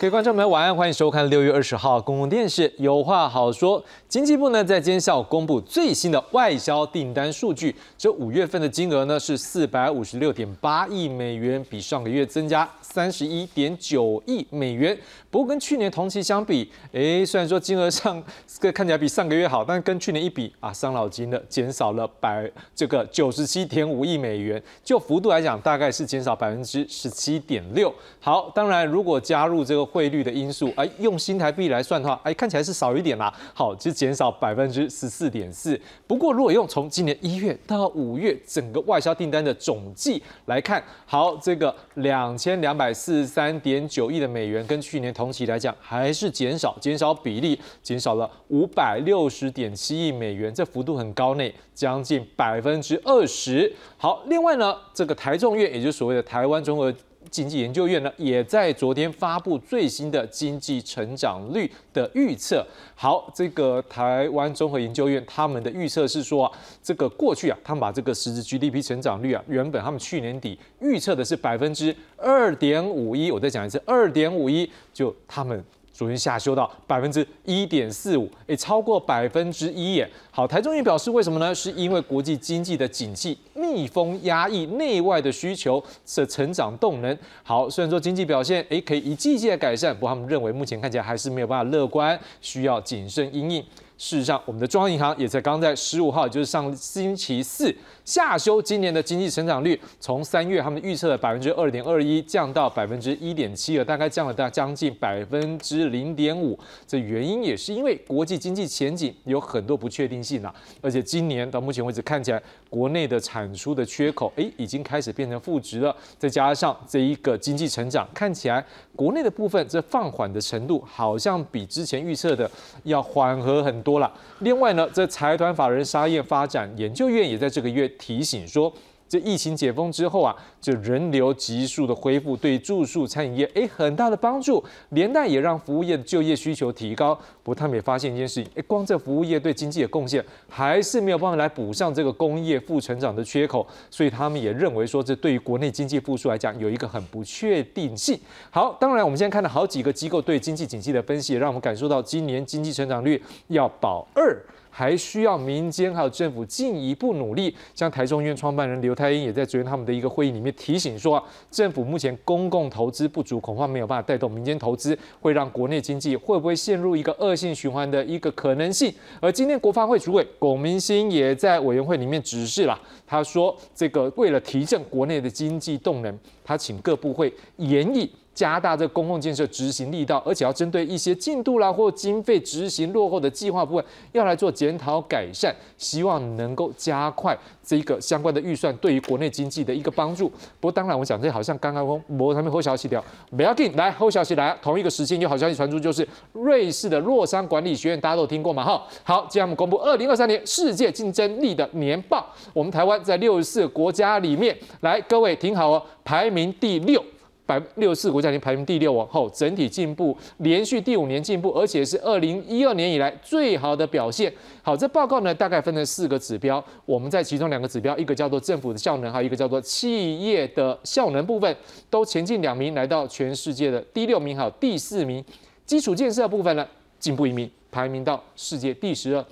各位观众朋友，晚安，欢迎收看六月二十号公共电视有话好说。经济部呢在今天下午公布最新的外销订单数据，这五月份的金额呢是四百五十六点八亿美元，比上个月增加三十一点九亿美元。不过跟去年同期相比，哎，虽然说金额上这看起来比上个月好，但是跟去年一比啊，伤脑筋的减少了百这个九十七点五亿美元，就幅度来讲，大概是减少百分之十七点六。好，当然如果加入这个汇率的因素，哎，用新台币来算的话，哎，看起来是少一点啦。好，就减少百分之十四点四。不过如果用从今年一月到五月整个外销订单的总计来看，好，这个两千两百四十三点九亿的美元，跟去年。同期来讲还是减少，减少比例减少了五百六十点七亿美元，这幅度很高呢，将近百分之二十。好，另外呢，这个台中院，也就是所谓的台湾综合经济研究院呢，也在昨天发布最新的经济成长率的预测。好，这个台湾综合研究院他们的预测是说啊，这个过去啊，他们把这个实质 GDP 成长率啊，原本他们去年底预测的是百分之二点五一，我再讲一次，二点五一，就他们。昨天下修到百分之一点四五，也超过百分之一耶。好，台中也表示为什么呢？是因为国际经济的景气逆风压抑内外的需求的成长动能。好，虽然说经济表现诶可以一季季的改善，不过他们认为目前看起来还是没有办法乐观，需要谨慎应应。事实上，我们的中央银行也在刚在十五号，就是上星期四下修今年的经济成长率，从三月他们预测的百分之二点二一降到百分之一点七了，大概降了大将近百分之零点五。这原因也是因为国际经济前景有很多不确定性啊，而且今年到目前为止看起来国内的产出的缺口，诶，已经开始变成负值了。再加上这一个经济成长看起来国内的部分这放缓的程度，好像比之前预测的要缓和很多。了。另外呢，这财团法人沙业发展研究院也在这个月提醒说。这疫情解封之后啊，这人流急速的恢复，对住宿餐饮业哎很大的帮助，连带也让服务业的就业需求提高。不过他们也发现一件事情，哎，光这服务业对经济的贡献还是没有办法来补上这个工业负成长的缺口，所以他们也认为说，这对于国内经济复苏来讲有一个很不确定性。好，当然我们现在看到好几个机构对经济景气的分析，也让我们感受到今年经济成长率要保二。还需要民间还有政府进一步努力。像台中院创办人刘太英也在昨天他们的一个会议里面提醒说，政府目前公共投资不足，恐怕没有办法带动民间投资，会让国内经济会不会陷入一个恶性循环的一个可能性。而今天国发会主委龚明鑫也在委员会里面指示了，他说这个为了提振国内的经济动能，他请各部会研议。加大这公共建设执行力道，而且要针对一些进度啦或经费执行落后的计划部分，要来做检讨改善，希望能够加快这一个相关的预算对于国内经济的一个帮助。不过当然，我讲这好像刚刚从某上面后消息掉，不要紧，来后消息来，同一个时间有好消息传出，就是瑞士的洛桑管理学院，大家都听过嘛？哈，好，今天我们公布二零二三年世界竞争力的年报，我们台湾在六十四个国家里面，来各位听好哦，排名第六。百六十四国家已经排名第六，往后整体进步，连续第五年进步，而且是二零一二年以来最好的表现。好，这报告呢大概分成四个指标，我们在其中两个指标，一个叫做政府的效能，还有一个叫做企业的效能部分，都前进两名，来到全世界的第六名，还有第四名。基础建设部分呢进步一名，排名到世界第十二。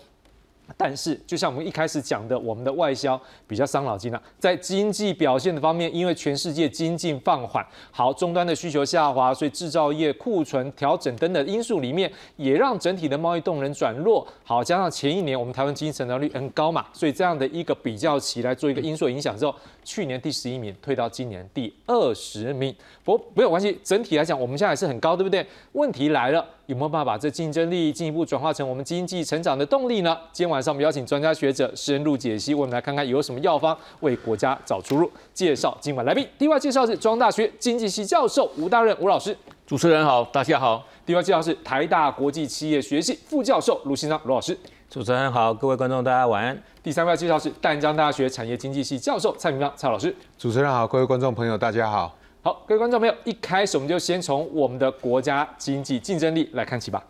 但是，就像我们一开始讲的，我们的外销比较伤脑筋了。在经济表现的方面，因为全世界经济放缓，好，终端的需求下滑，所以制造业库存调整等等因素里面，也让整体的贸易动能转弱。好，加上前一年我们台湾经济成长率很高嘛，所以这样的一个比较起来做一个因素影响之后，去年第十一名退到今年第二十名。不，没有关系，整体来讲，我们现在还是很高，对不对？问题来了。有没有办法把这竞争力进一步转化成我们经济成长的动力呢？今天晚上我们邀请专家学者深入解析，我们来看看有什么药方为国家找出路。介绍今晚来宾，第一位介绍是中央大学经济系教授吴大任吴老师。主持人好，大家好。第二位介绍是台大国际企业学系副教授卢新章卢老师。主持人好，各位观众大家晚安。第三位介绍是淡江大学产业经济系教授蔡明章蔡老师。主持人好，各位观众朋友大家好。好，各位观众朋友，一开始我们就先从我们的国家经济竞争力来看起吧。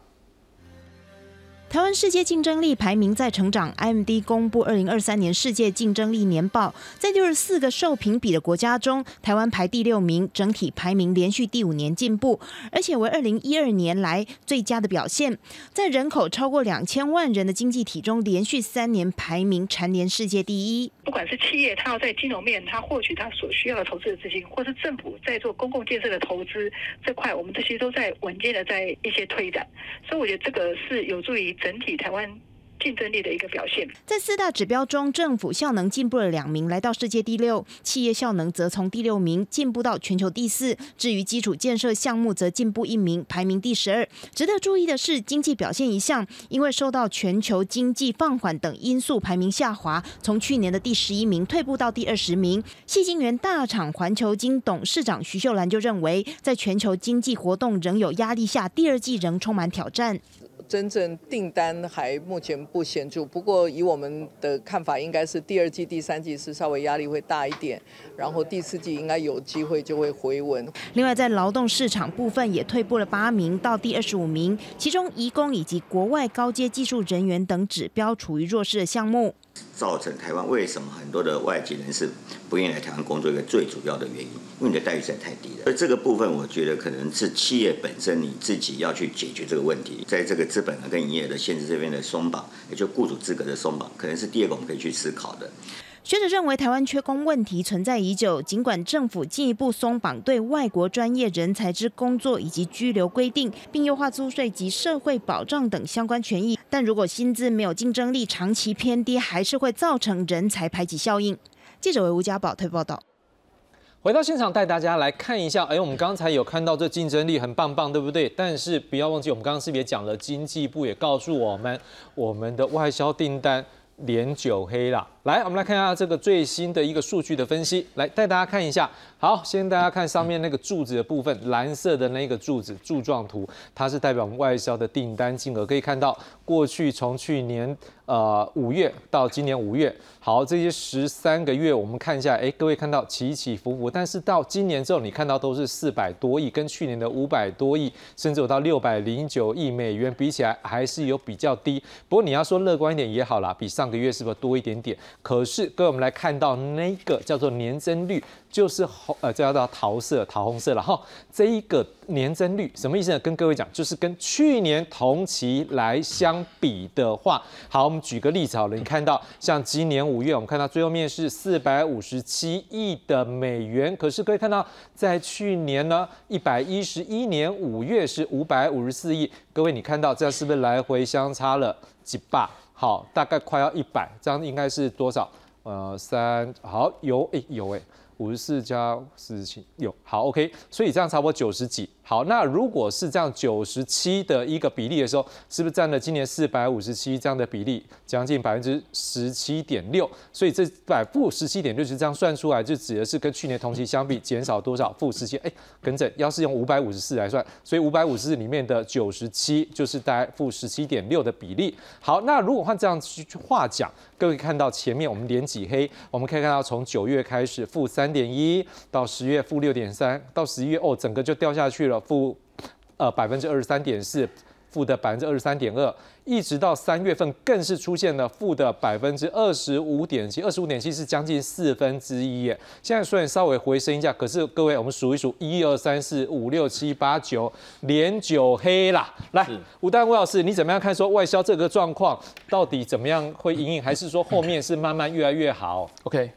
台湾世界竞争力排名在成长，IMD 公布二零二三年世界竞争力年报，在六十四个受评比的国家中，台湾排第六名，整体排名连续第五年进步，而且为二零一二年来最佳的表现。在人口超过两千万人的经济体中，连续三年排名蝉联世界第一。不管是企业，它要在金融面，它获取它所需要的投资的资金，或是政府在做公共建设的投资这块，我们这些都在稳健的在一些推展，所以我觉得这个是有助于。整体台湾竞争力的一个表现，在四大指标中，政府效能进步了两名，来到世界第六；企业效能则从第六名进步到全球第四。至于基础建设项目，则进步一名，排名第十二。值得注意的是，经济表现一项，因为受到全球经济放缓等因素，排名下滑，从去年的第十一名退步到第二十名。细晶圆大厂环球金董事长徐秀兰就认为，在全球经济活动仍有压力下，第二季仍充满挑战。真正订单还目前不显著，不过以我们的看法，应该是第二季、第三季是稍微压力会大一点，然后第四季应该有机会就会回稳。另外，在劳动市场部分也退步了八名到第二十五名，其中移工以及国外高阶技术人员等指标处于弱势的项目。造成台湾为什么很多的外籍人士不愿意来台湾工作一个最主要的原因，因为你的待遇实在太低了。而这个部分，我觉得可能是企业本身你自己要去解决这个问题，在这个资本跟营业的限制这边的松绑，也就雇主资格的松绑，可能是第二个我们可以去思考的。学者认为，台湾缺工问题存在已久。尽管政府进一步松绑对外国专业人才之工作以及居留规定，并优化租税及社会保障等相关权益，但如果薪资没有竞争力，长期偏低，还是会造成人才排挤效应。记者为吴家宝推报道。回到现场，带大家来看一下。哎，我们刚才有看到这竞争力很棒棒，对不对？但是不要忘记，我们刚刚是不是也讲了？经济部也告诉我们，我们的外销订单连九黑了。来，我们来看一下这个最新的一个数据的分析。来，带大家看一下。好，先大家看上面那个柱子的部分，蓝色的那个柱子柱状图，它是代表我们外销的订单金额。可以看到，过去从去年呃五月到今年五月，好，这些十三个月我们看一下，哎，各位看到起起伏伏，但是到今年之后，你看到都是四百多亿，跟去年的五百多亿，甚至有到六百零九亿美元比起来，还是有比较低。不过你要说乐观一点也好啦，比上个月是不是多一点点？可是，各位，我们来看到那个叫做年增率，就是红呃，这叫做桃色、桃红色了哈。这一个年增率什么意思呢？跟各位讲，就是跟去年同期来相比的话，好，我们举个例子好了。你看到像今年五月，我们看到最后面是四百五十七亿的美元，可是可以看到在去年呢，一百一十一年五月是五百五十四亿。各位，你看到这样是不是来回相差了几百？好，大概快要一百，这样应该是多少？呃，三，好，有，哎，有，哎。五十四加四十七有好 OK，所以这样差不多九十几。好，那如果是这样九十七的一个比例的时候，是不是占了今年四百五十七这样的比例，将近百分之十七点六？所以这百负十七点六是这样算出来，就指的是跟去年同期相比减少多少？负十七？哎，跟着要是用五百五十四来算，所以五百五十四里面的九十七就是大概负十七点六的比例。好，那如果换这样去话讲，各位看到前面我们连几黑，我们可以看到从九月开始负。三点一到十月负六点三，到十一月哦，整个就掉下去了，负呃百分之二十三点四，负的百分之二十三点二，一直到三月份更是出现了负的百分之二十五点七，二十五点七是将近四分之一耶。现在虽然稍微回升一下，可是各位我们数一数，一二三四五六七八九，连九黑啦。来，吴丹吴老师，你怎么样看？说外销这个状况到底怎么样会隐隐，还是说后面是慢慢越来越好？OK。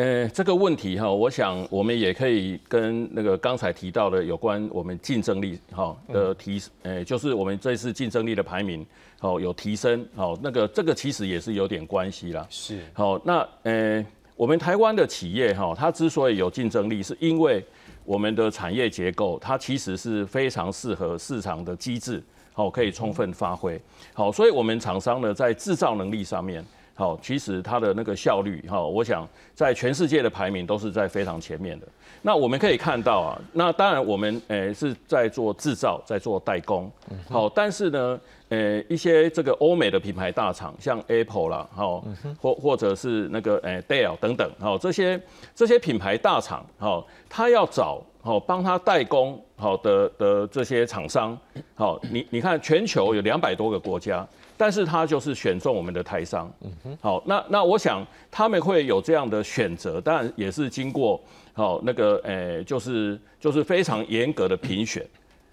呃，这个问题哈，我想我们也可以跟那个刚才提到的有关我们竞争力哈的提，呃，就是我们这次竞争力的排名好有提升，好，那个这个其实也是有点关系啦。是，好，那呃，我们台湾的企业哈，它之所以有竞争力，是因为我们的产业结构它其实是非常适合市场的机制，好，可以充分发挥，好，所以我们厂商呢在制造能力上面。好，其实它的那个效率，哈，我想在全世界的排名都是在非常前面的。那我们可以看到啊，那当然我们诶是在做制造，在做代工，好，但是呢，诶一些这个欧美的品牌大厂，像 Apple 啦，好，或或者是那个诶 Dell 等等，好，这些这些品牌大厂，好，他要找好帮他代工好的的这些厂商，好，你你看全球有两百多个国家，但是他就是选中我们的台商，嗯好，那那我想他们会有这样的选择，当然也是经过好那个诶，就是就是非常严格的评选，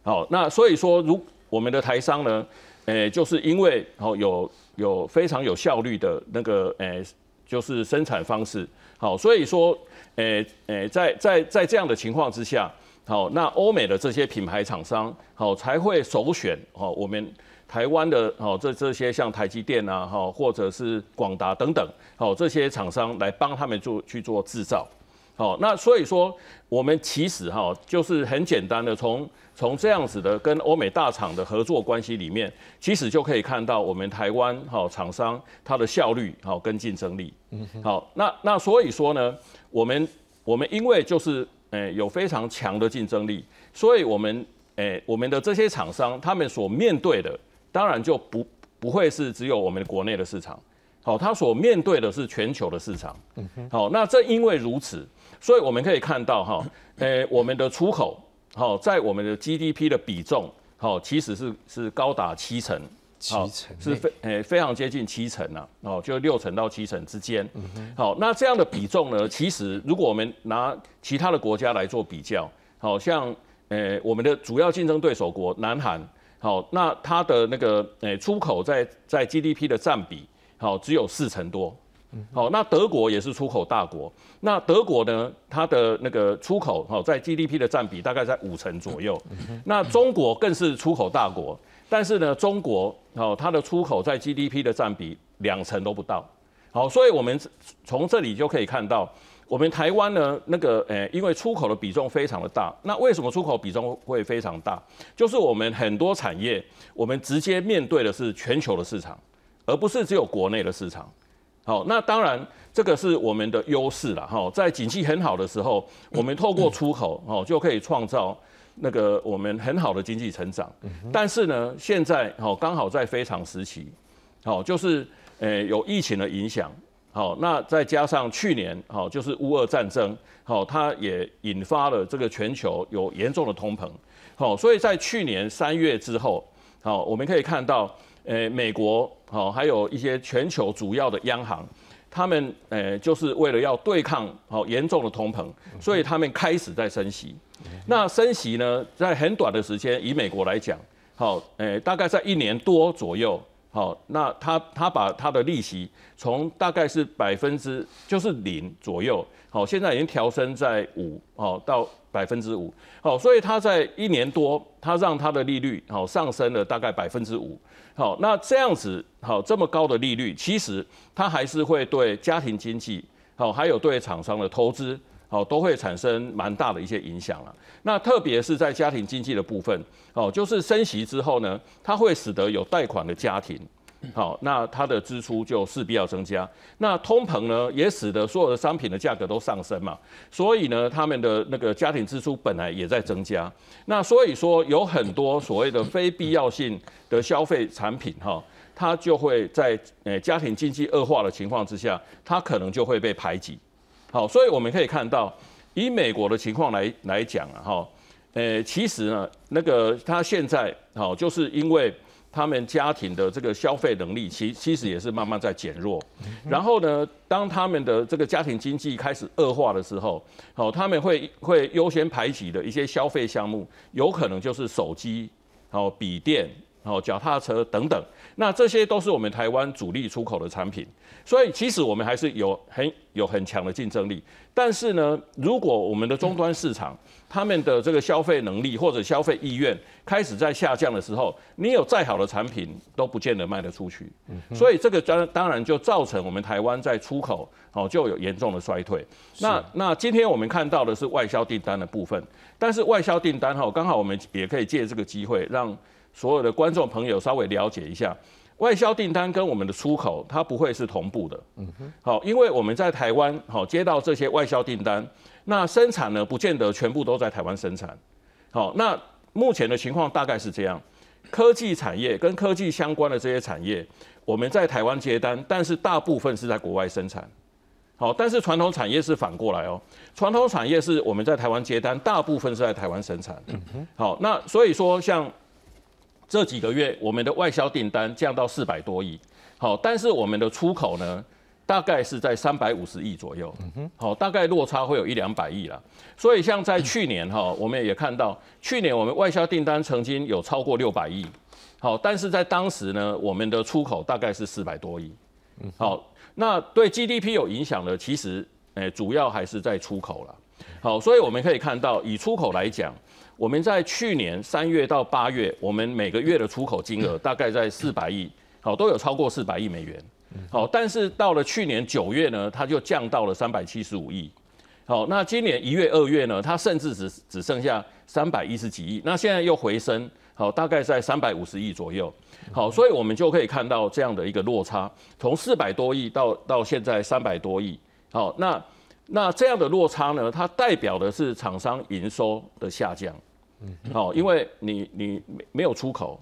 好，那所以说如我们的台商呢，诶，就是因为好有有非常有效率的那个诶，就是生产方式，好，所以说。诶诶，在在在这样的情况之下，好，那欧美的这些品牌厂商，好才会首选哦，我们台湾的哦这这些像台积电啊，哈，或者是广达等等，好这些厂商来帮他们做去做制造，好，那所以说我们其实哈就是很简单的从从这样子的跟欧美大厂的合作关系里面，其实就可以看到我们台湾哈厂商它的效率好跟竞争力，嗯，好，那那所以说呢。我们我们因为就是诶有非常强的竞争力，所以我们诶我们的这些厂商他们所面对的当然就不不会是只有我们国内的市场，好，它所面对的是全球的市场，好，那正因为如此，所以我们可以看到哈，诶我们的出口好在我们的 GDP 的比重好其实是是高达七成。七成是非诶非常接近七成呐，哦，就六成到七成之间。好，那这样的比重呢，其实如果我们拿其他的国家来做比较，好像诶我们的主要竞争对手国南韩，好，那它的那个诶出口在在 GDP 的占比，好只有四成多。好，那德国也是出口大国，那德国呢，它的那个出口好在 GDP 的占比大概在五成左右。那中国更是出口大国。但是呢，中国好，它的出口在 GDP 的占比两成都不到，好，所以我们从这里就可以看到，我们台湾呢，那个诶，因为出口的比重非常的大，那为什么出口比重会非常大？就是我们很多产业，我们直接面对的是全球的市场，而不是只有国内的市场。好，那当然这个是我们的优势了哈，在景气很好的时候，我们透过出口哦，就可以创造。那个我们很好的经济成长，但是呢，现在哦刚好在非常时期，好就是诶有疫情的影响，好那再加上去年好就是乌俄战争，好它也引发了这个全球有严重的通膨，好所以在去年三月之后，好我们可以看到，诶美国好还有一些全球主要的央行，他们诶就是为了要对抗好严重的通膨，所以他们开始在升息。那升息呢，在很短的时间，以美国来讲，好，诶，大概在一年多左右，好，那他他把他的利息从大概是百分之就是零左右，好，现在已经调升在五，好，到百分之五，好，所以他在一年多，他让他的利率好上升了大概百分之五，好，那这样子，好，这么高的利率，其实它还是会对家庭经济，好，还有对厂商的投资。好，都会产生蛮大的一些影响了。那特别是在家庭经济的部分，哦，就是升息之后呢，它会使得有贷款的家庭，好，那它的支出就势必要增加。那通膨呢，也使得所有的商品的价格都上升嘛，所以呢，他们的那个家庭支出本来也在增加。那所以说，有很多所谓的非必要性的消费产品，哈，它就会在呃家庭经济恶化的情况之下，它可能就会被排挤。好，所以我们可以看到，以美国的情况来来讲啊，哈，呃，其实呢，那个他现在好，就是因为他们家庭的这个消费能力，其其实也是慢慢在减弱。然后呢，当他们的这个家庭经济开始恶化的时候，好，他们会会优先排挤的一些消费项目，有可能就是手机、好笔电、好脚踏车等等。那这些都是我们台湾主力出口的产品。所以其实我们还是有很有很强的竞争力，但是呢，如果我们的终端市场他们的这个消费能力或者消费意愿开始在下降的时候，你有再好的产品都不见得卖得出去。所以这个当当然就造成我们台湾在出口哦就有严重的衰退。那那今天我们看到的是外销订单的部分，但是外销订单哈，刚好我们也可以借这个机会让所有的观众朋友稍微了解一下。外销订单跟我们的出口，它不会是同步的。嗯哼，好，因为我们在台湾好接到这些外销订单，那生产呢不见得全部都在台湾生产。好，那目前的情况大概是这样：科技产业跟科技相关的这些产业，我们在台湾接单，但是大部分是在国外生产。好，但是传统产业是反过来哦，传统产业是我们在台湾接单，大部分是在台湾生产的。好，那所以说像这几个月我们的外销订单降到四百多亿，好，但是我们的出口呢，大概是在三百五十亿左右。嗯哼好，大概落差会有一两百亿啦。所以像在去年哈，我们也看到去年我们外销订单曾经有超过六百亿。好，但是在当时呢，我们的出口大概是四百多亿。好，那对 GDP 有影响的，其实诶，主要还是在出口了。好，所以我们可以看到，以出口来讲，我们在去年三月到八月，我们每个月的出口金额大概在四百亿，好，都有超过四百亿美元。好，但是到了去年九月呢，它就降到了三百七十五亿。好，那今年一月、二月呢，它甚至只只剩下三百一十几亿，那现在又回升。好，大概在三百五十亿左右。好，所以我们就可以看到这样的一个落差，从四百多亿到到现在三百多亿。好，那那这样的落差呢，它代表的是厂商营收的下降。嗯，好，因为你你没有出口，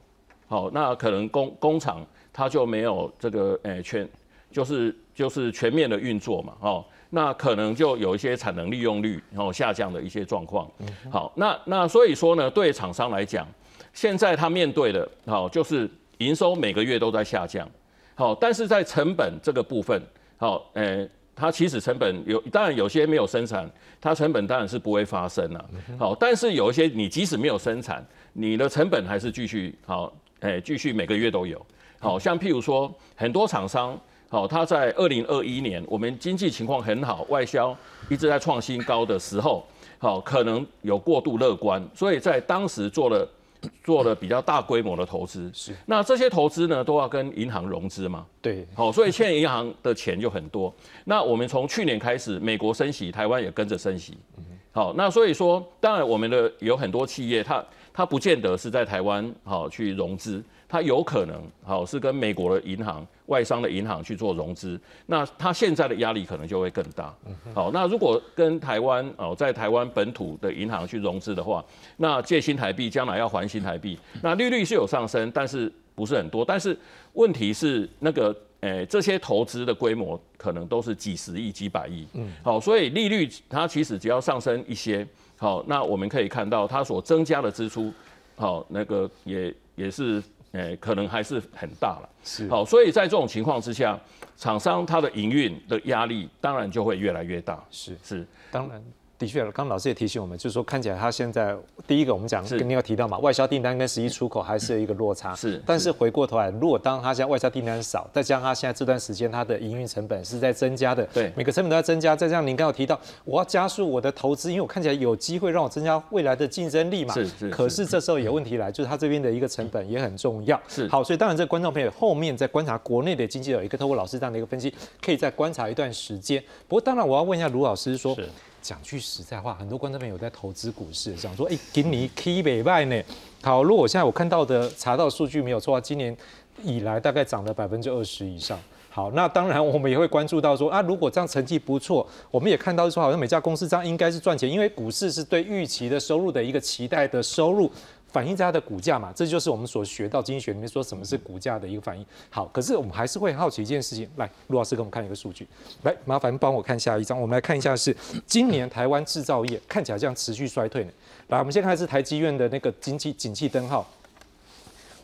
好，那可能工工厂它就没有这个诶全就是就是全面的运作嘛。哦，那可能就有一些产能利用率然后下降的一些状况。好，那那所以说呢，对厂商来讲。现在他面对的，好，就是营收每个月都在下降，好，但是在成本这个部分，好，诶，它其实成本有，当然有些没有生产，它成本当然是不会发生了，好，但是有一些你即使没有生产，你的成本还是继续好，诶，继续每个月都有，好像譬如说很多厂商，好，他在二零二一年我们经济情况很好，外销一直在创新高的时候，好，可能有过度乐观，所以在当时做了。做了比较大规模的投资，是那这些投资呢都要跟银行融资嘛？对，好，所以欠银行的钱就很多。那我们从去年开始，美国升息，台湾也跟着升息。好，那所以说，当然我们的有很多企业，它它不见得是在台湾好去融资。它有可能好是跟美国的银行、外商的银行去做融资，那它现在的压力可能就会更大。好，那如果跟台湾哦，在台湾本土的银行去融资的话，那借新台币将来要还新台币，那利率是有上升，但是不是很多。但是问题是那个诶，这些投资的规模可能都是几十亿、几百亿。嗯，好，所以利率它其实只要上升一些，好，那我们可以看到它所增加的支出，好，那个也也是。诶，可能还是很大了，是。好，所以在这种情况之下，厂商它的营运的压力当然就会越来越大，是。是，当然。的确，刚刚老师也提醒我们，就是说看起来它现在第一个我们讲，跟你有提到嘛，外销订单跟实际出口还是有一个落差。是，但是回过头来，如果当它现在外销订单少，再加上它现在这段时间它的营运成本是在增加的，对，每个成本都在增加，再加上您刚刚有提到，我要加速我的投资，因为我看起来有机会让我增加未来的竞争力嘛。是是。可是这时候有问题来，就是它这边的一个成本也很重要。是。好，所以当然这观众朋友后面在观察国内的经济有一个透过老师这样的一个分析，可以再观察一段时间。不过当然我要问一下卢老师说。讲句实在话，很多观众朋友在投资股市，想说，哎，给你 K 北外呢。好，如果现在我看到的查到数据没有错啊，今年以来大概涨了百分之二十以上。好，那当然我们也会关注到说，啊，如果这样成绩不错，我们也看到说，好像每家公司这样应该是赚钱，因为股市是对预期的收入的一个期待的收入。反映在它的股价嘛，这就是我们所学到经济学里面说什么是股价的一个反应。好，可是我们还是会好奇一件事情，来，陆老师给我们看一个数据，来，麻烦帮我看下一张，我们来看一下是今年台湾制造业看起来这样持续衰退呢。来，我们先看是台积院的那个经济景气灯号。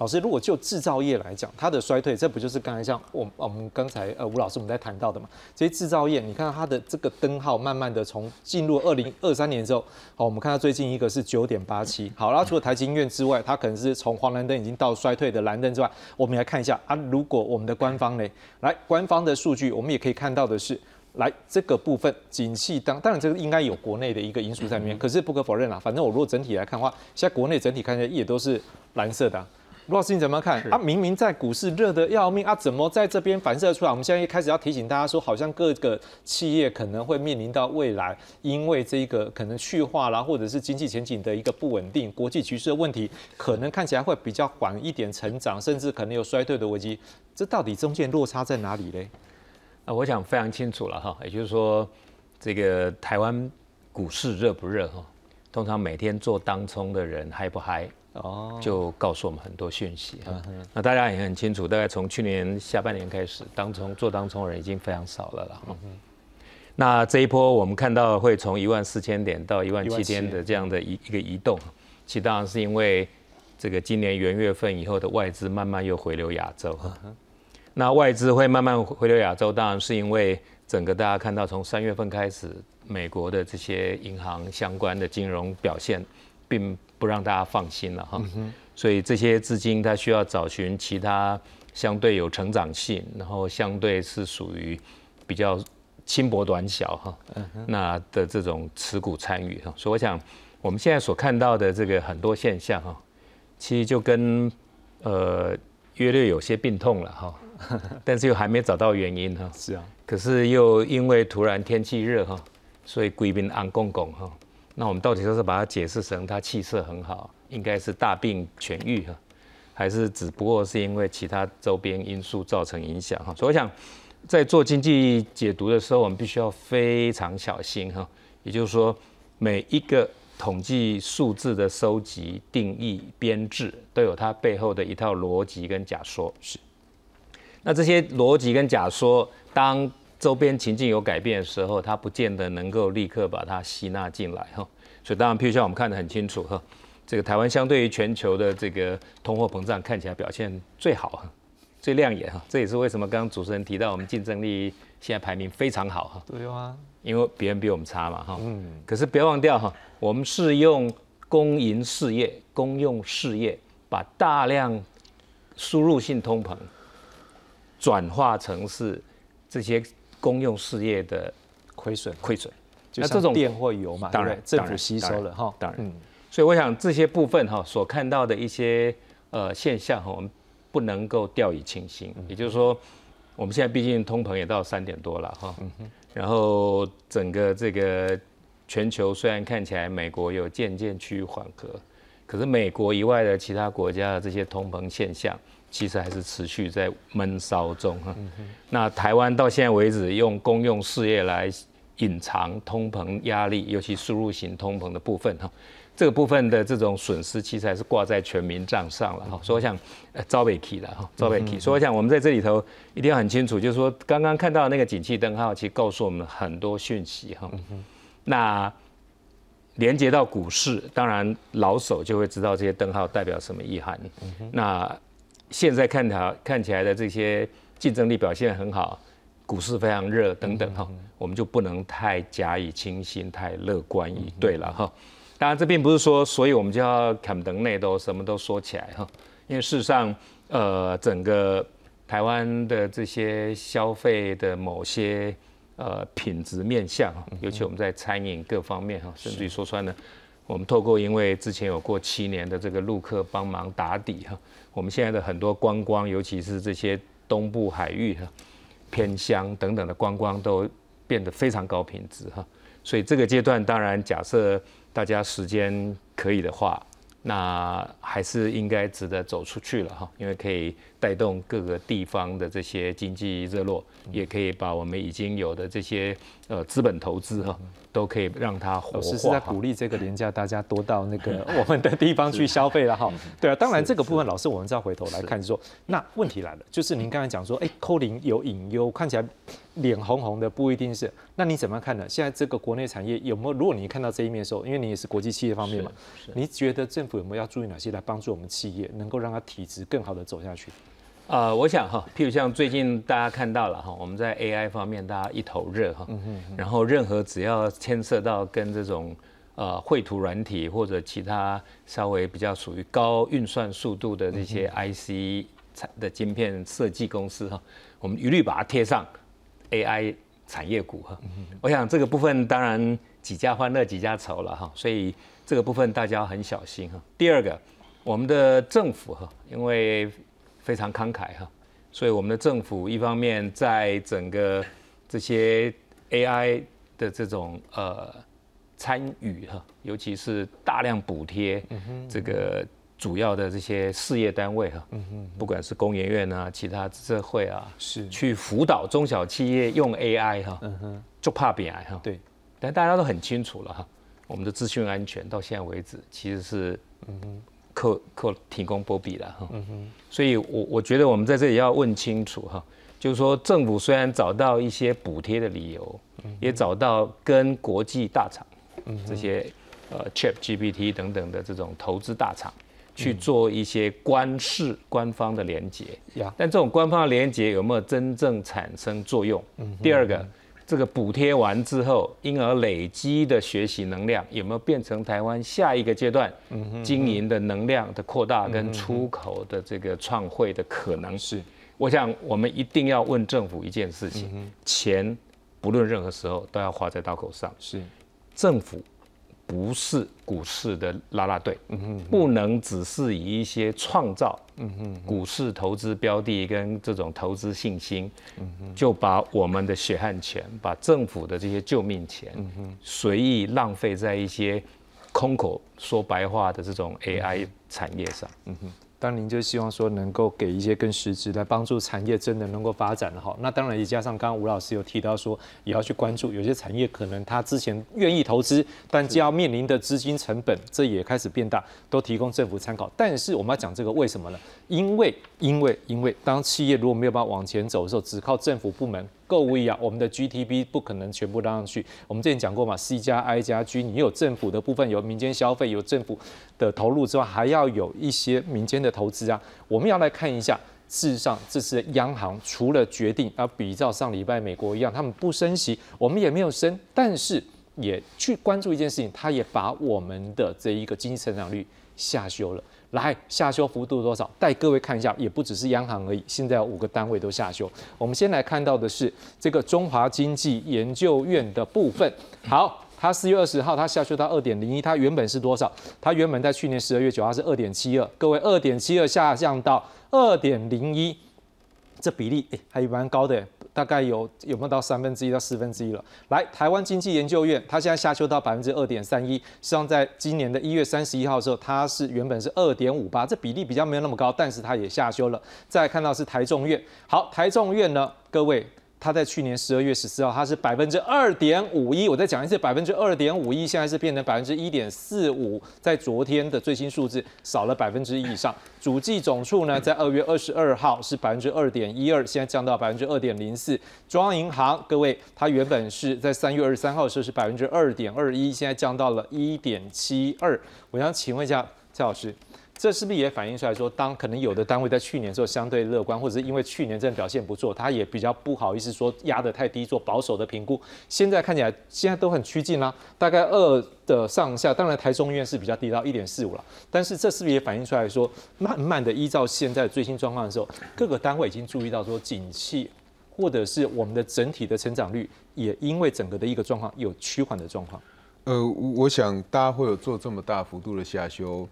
老师，如果就制造业来讲，它的衰退，这不就是刚才像我我们刚才呃吴老师我们在谈到的嘛？这些制造业，你看它的这个灯号，慢慢的从进入二零二三年之后，好，我们看到最近一个是九点八七，好，然后除了台积院之外，它可能是从黄蓝灯已经到衰退的蓝灯之外，我们来看一下啊，如果我们的官方呢，来官方的数据，我们也可以看到的是，来这个部分景气当当然这个应该有国内的一个因素在里面，可是不可否认啊，反正我如果整体来看的话，现在国内整体看起来也都是蓝色的。卢老师，你怎么看？啊，明明在股市热得要命啊，怎么在这边反射出来？我们现在一开始要提醒大家说，好像各个企业可能会面临到未来，因为这个可能去化啦，或者是经济前景的一个不稳定，国际局势的问题，可能看起来会比较缓一点成长，甚至可能有衰退的危机。这到底中间落差在哪里嘞？啊，我想非常清楚了哈，也就是说，这个台湾股市热不热哈？通常每天做当冲的人嗨不嗨？哦，就告诉我们很多讯息啊。那大家也很清楚，大概从去年下半年开始，当冲做当冲的人已经非常少了了哈。那这一波我们看到会从一万四千点到一万七千的这样的一一个移动，其实当然是因为这个今年元月份以后的外资慢慢又回流亚洲。那外资会慢慢回流亚洲，当然是因为整个大家看到从三月份开始，美国的这些银行相关的金融表现，并不让大家放心了哈。所以这些资金它需要找寻其他相对有成长性，然后相对是属于比较。轻薄短小哈，那的这种持股参与哈，所以我想我们现在所看到的这个很多现象哈，其实就跟呃约略有些病痛了哈，但是又还没找到原因哈。是啊，可是又因为突然天气热哈，所以贵宾安公公哈，那我们到底说是把它解释成他气色很好，应该是大病痊愈哈，还是只不过是因为其他周边因素造成影响哈？所以我想。在做经济解读的时候，我们必须要非常小心哈。也就是说，每一个统计数字的收集、定义、编制，都有它背后的一套逻辑跟假说。是。那这些逻辑跟假说，当周边情境有改变的时候，它不见得能够立刻把它吸纳进来哈。所以，当然，譬如像我们看得很清楚哈，这个台湾相对于全球的这个通货膨胀看起来表现最好哈。最亮眼哈，这也是为什么刚刚主持人提到我们竞争力现在排名非常好哈。对啊，因为别人比我们差嘛哈。嗯。可是不要忘掉哈，我们是用公营事业、公用事业把大量输入性通膨转化成是这些公用事业的亏损。亏损。那这种电或油嘛，当然政府吸收了哈。当然。嗯。所以我想这些部分哈所看到的一些呃现象哈，我们。不能够掉以轻心，也就是说，我们现在毕竟通膨也到三点多了哈，然后整个这个全球虽然看起来美国有渐渐趋于缓和，可是美国以外的其他国家的这些通膨现象，其实还是持续在闷烧中哈。那台湾到现在为止用公用事业来隐藏通膨压力，尤其输入型通膨的部分哈。这个部分的这种损失，其实还是挂在全民账上了哈。所以我想，呃，招北起了哈，招北起。所以我想，我们在这里头一定要很清楚，就是说，刚刚看到那个景气灯号，其实告诉我们很多讯息哈。那连接到股市，当然老手就会知道这些灯号代表什么意涵。那现在看它看起来的这些竞争力表现很好，股市非常热等等哈，我们就不能太假以轻心，太乐观以对了哈。当然，这并不是说，所以我们就要砍等内都什么都说起来哈。因为事实上，呃，整个台湾的这些消费的某些呃品质面向，尤其我们在餐饮各方面哈，甚至于说穿了，我们透过因为之前有过七年的这个陆客帮忙打底哈，我们现在的很多观光，尤其是这些东部海域哈、偏乡等等的观光都变得非常高品质哈。所以这个阶段，当然假设。大家时间可以的话，那还是应该值得走出去了哈，因为可以带动各个地方的这些经济热络，也可以把我们已经有的这些呃资本投资哈。都可以让它活化。是在鼓励这个廉价大家多到那个 我们的地方去消费了哈。对啊，当然这个部分老师我们再回头来看说，那问题来了，就是您刚才讲说，哎，扣零有隐忧，看起来脸红红的，不一定是。那你怎么看呢？现在这个国内产业有没有？如果你看到这一面的时候，因为你也是国际企业方面嘛，你觉得政府有没有要注意哪些来帮助我们企业，能够让它体质更好的走下去？啊，我想哈，譬如像最近大家看到了哈，我们在 AI 方面大家一头热哈，然后任何只要牵涉到跟这种呃绘图软体或者其他稍微比较属于高运算速度的这些 IC 产的晶片设计公司哈，我们一律把它贴上 AI 产业股哈。我想这个部分当然几家欢乐几家愁了哈，所以这个部分大家很小心哈。第二个，我们的政府哈，因为非常慷慨哈，所以我们的政府一方面在整个这些 AI 的这种呃参与哈，尤其是大量补贴这个主要的这些事业单位哈，不管是工研院啊，其他社会啊，是。去辅导中小企业用 AI 哈，就怕变癌哈。对，但大家都很清楚了哈，我们的资讯安全到现在为止其实是嗯哼。可可提供波比了哈，所以我我觉得我们在这里要问清楚哈，就是说政府虽然找到一些补贴的理由，也找到跟国际大厂这些呃 Chat GPT 等等的这种投资大厂去做一些官事官方的连接，但这种官方的连接有没有真正产生作用？第二个。这个补贴完之后，因而累积的学习能量有没有变成台湾下一个阶段经营的能量的扩大跟出口的这个创汇的可能？是，我想我们一定要问政府一件事情：钱不论任何时候都要花在刀口上。是，政府。不是股市的拉拉队，不能只是以一些创造股市投资标的跟这种投资信心，就把我们的血汗钱、把政府的这些救命钱随意浪费在一些空口说白话的这种 AI 产业上。当您就希望说能够给一些更实质来帮助产业真的能够发展的哈，那当然也加上刚刚吴老师有提到说也要去关注有些产业可能他之前愿意投资，但就要面临的资金成本这也开始变大，都提供政府参考。但是我们要讲这个为什么呢？因为因为因为当企业如果没有办法往前走的时候，只靠政府部门。购物一样，我们的 GTP 不可能全部拉上去。我们之前讲过嘛，C 加 I 加 G，你有政府的部分，有民间消费，有政府的投入之外，还要有一些民间的投资啊。我们要来看一下，事实上这次央行除了决定要比照上礼拜美国一样，他们不升息，我们也没有升，但是也去关注一件事情，他也把我们的这一个经济成长率下修了。来下修幅度多少？带各位看一下，也不只是央行而已，现在五个单位都下修。我们先来看到的是这个中华经济研究院的部分。好，它四月二十号它下修到二点零一，它原本是多少？它原本在去年十二月九号是二点七二，各位二点七二下降到二点零一，这比例还蛮高的。大概有有没有到三分之一到四分之一了？来，台湾经济研究院，它现在下修到百分之二点三一，实际上在今年的一月三十一号的时候，它是原本是二点五八，这比例比较没有那么高，但是它也下修了。再看到是台中院，好，台中院呢，各位。它在去年十二月十四号，它是百分之二点五一。我再讲一次，百分之二点五一，现在是变成百分之一点四五。在昨天的最新数字少了百分之一以上。主计总处呢，在二月二十二号是百分之二点一二，现在降到百分之二点零四。中央银行，各位，它原本是在三月二十三号的时候是百分之二点二一，现在降到了一点七二。我想请问一下蔡老师。这是不是也反映出来说，当可能有的单位在去年时候相对乐观，或者是因为去年真的表现不错，他也比较不好意思说压得太低，做保守的评估。现在看起来现在都很趋近啦，大概二的上下。当然台中医院是比较低到一点四五了，但是这是不是也反映出来说，慢慢的依照现在最新状况的时候，各个单位已经注意到说，景气或者是我们的整体的成长率，也因为整个的一个状况有趋缓的状况。呃，我想大家会有做这么大幅度的下修。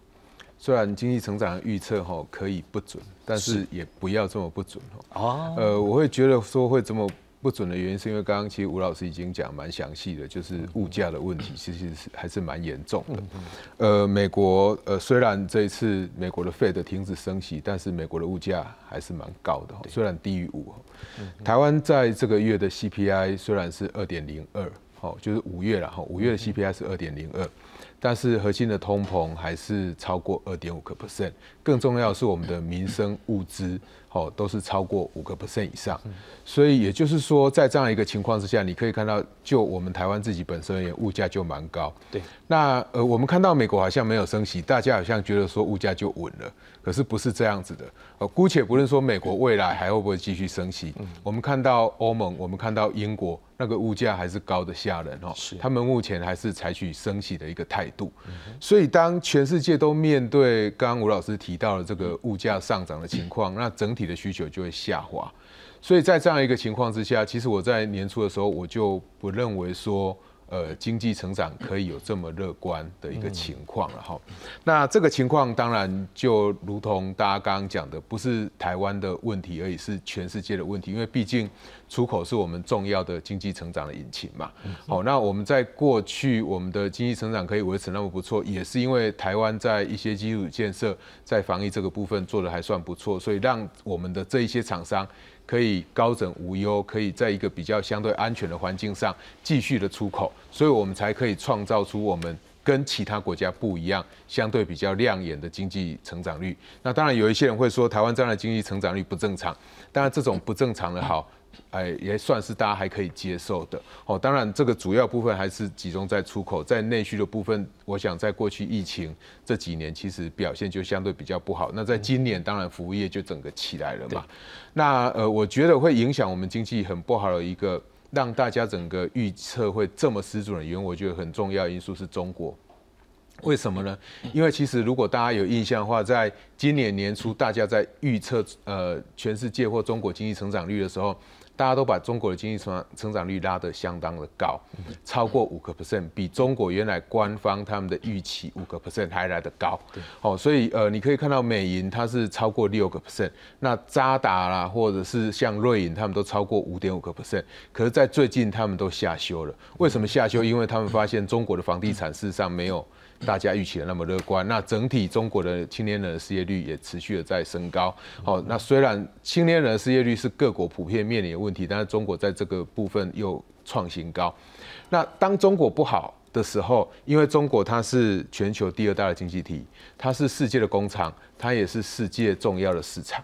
虽然经济成长预测哈可以不准，但是也不要这么不准哦。呃，我会觉得说会这么不准的原因，是因为刚刚其实吴老师已经讲蛮详细的，就是物价的问题，其实是还是蛮严重的。呃，美国呃虽然这一次美国的 Fed 停止升息，但是美国的物价还是蛮高的，虽然低于五。台湾在这个月的 CPI 虽然是二点零二，好，就是五月了哈，五月的 CPI 是二点零二。但是核心的通膨还是超过二点五个 percent，更重要是我们的民生物资，哦，都是超过五个 percent 以上。所以也就是说，在这样一个情况之下，你可以看到，就我们台湾自己本身而言，物价就蛮高。对。那呃，我们看到美国好像没有升息，大家好像觉得说物价就稳了，可是不是这样子的。呃，姑且不论说美国未来还会不会继续升息，我们看到欧盟，我们看到英国。那个物价还是高的吓人哦，他们目前还是采取升息的一个态度，所以当全世界都面对刚刚吴老师提到的这个物价上涨的情况，那整体体的需求就会下滑。所以在这样一个情况之下，其实我在年初的时候我就不认为说。呃，经济成长可以有这么乐观的一个情况了哈。那这个情况当然就如同大家刚刚讲的，不是台湾的问题而已，是全世界的问题。因为毕竟出口是我们重要的经济成长的引擎嘛。好，那我们在过去我们的经济成长可以维持那么不错，也是因为台湾在一些基础建设、在防疫这个部分做的还算不错，所以让我们的这一些厂商。可以高枕无忧，可以在一个比较相对安全的环境上继续的出口，所以我们才可以创造出我们跟其他国家不一样，相对比较亮眼的经济成长率。那当然有一些人会说，台湾这样的经济成长率不正常。当然这种不正常的好。哎，也算是大家还可以接受的哦。当然，这个主要部分还是集中在出口，在内需的部分，我想在过去疫情这几年，其实表现就相对比较不好。那在今年，当然服务业就整个起来了嘛。那呃，我觉得会影响我们经济很不好的一个，让大家整个预测会这么失准的原因，我觉得很重要因素是中国。为什么呢？因为其实如果大家有印象的话，在今年年初，大家在预测呃全世界或中国经济成长率的时候。大家都把中国的经济成成长率拉得相当的高，超过五个 percent，比中国原来官方他们的预期五个 percent 还来得高。好，所以呃，你可以看到美银它是超过六个 percent，那渣打啦，或者是像瑞银，他们都超过五点五个 percent。可是，在最近他们都下修了。为什么下修？因为他们发现中国的房地产事实上没有。大家预期的那么乐观，那整体中国的青年人的失业率也持续的在升高。好，那虽然青年人的失业率是各国普遍面临的问题，但是中国在这个部分又创新高。那当中国不好的时候，因为中国它是全球第二大的经济体，它是世界的工厂，它也是世界重要的市场。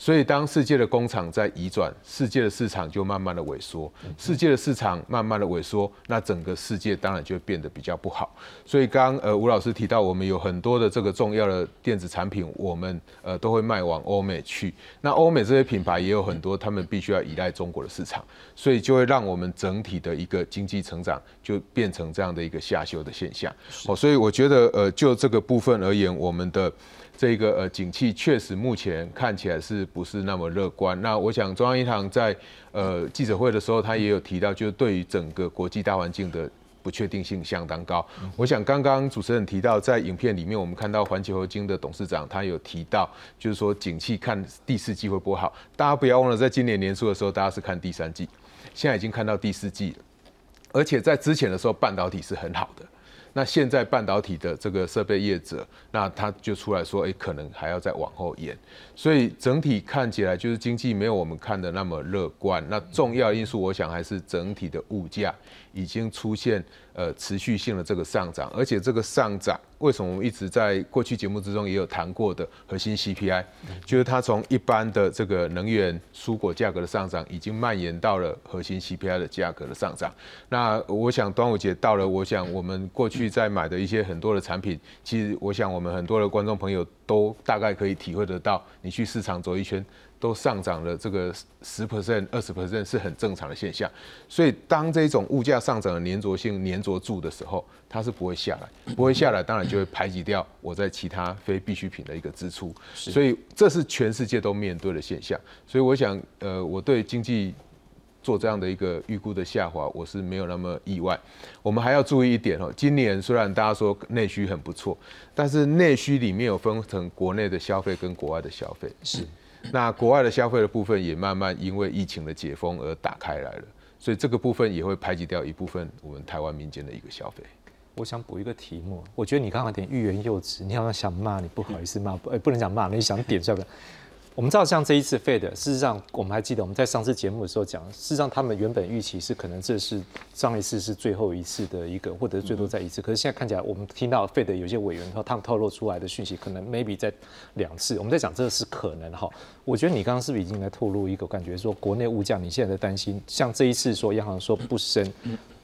所以，当世界的工厂在移转，世界的市场就慢慢的萎缩。世界的市场慢慢的萎缩，那整个世界当然就会变得比较不好。所以，刚呃吴老师提到，我们有很多的这个重要的电子产品，我们呃都会卖往欧美去。那欧美这些品牌也有很多，他们必须要依赖中国的市场，所以就会让我们整体的一个经济成长就变成这样的一个下修的现象。哦，所以我觉得呃就这个部分而言，我们的。这个呃，景气确实目前看起来是不是那么乐观？那我想中央银行在呃记者会的时候，他也有提到，就是对于整个国际大环境的不确定性相当高。我想刚刚主持人提到，在影片里面我们看到环球合金的董事长他有提到，就是说景气看第四季会不好？大家不要忘了，在今年年初的时候，大家是看第三季，现在已经看到第四季了，而且在之前的时候，半导体是很好的。那现在半导体的这个设备业者，那他就出来说，哎，可能还要再往后延，所以整体看起来就是经济没有我们看的那么乐观。那重要因素，我想还是整体的物价已经出现。呃，持续性的这个上涨，而且这个上涨，为什么我们一直在过去节目之中也有谈过的核心 CPI，就是它从一般的这个能源、蔬果价格的上涨，已经蔓延到了核心 CPI 的价格的上涨。那我想端午节到了，我想我们过去在买的一些很多的产品，其实我想我们很多的观众朋友都大概可以体会得到，你去市场走一圈。都上涨了，这个十 percent、二十 percent 是很正常的现象。所以，当这种物价上涨的粘着性粘着住的时候，它是不会下来，不会下来，当然就会排挤掉我在其他非必需品的一个支出。所以，这是全世界都面对的现象。所以，我想，呃，我对经济做这样的一个预估的下滑，我是没有那么意外。我们还要注意一点哦，今年虽然大家说内需很不错，但是内需里面有分成国内的消费跟国外的消费。是。那国外的消费的部分也慢慢因为疫情的解封而打开来了，所以这个部分也会排挤掉一部分我们台湾民间的一个消费。我想补一个题目，我觉得你刚刚有点欲言又止，你好像想骂，你不好意思骂，不，不能讲骂，你想点出来。我们知道，像这一次 Fed，事实上我们还记得我们在上次节目的时候讲，事实上他们原本预期是可能这是上一次是最后一次的一个，或者是最多再一次。可是现在看起来，我们听到 Fed 有些委员他们透露出来的讯息，可能 maybe 在两次。我们在讲这是可能哈。我觉得你刚刚是不是已经在透露一个感觉，说国内物价你现在在担心，像这一次说央行说不升，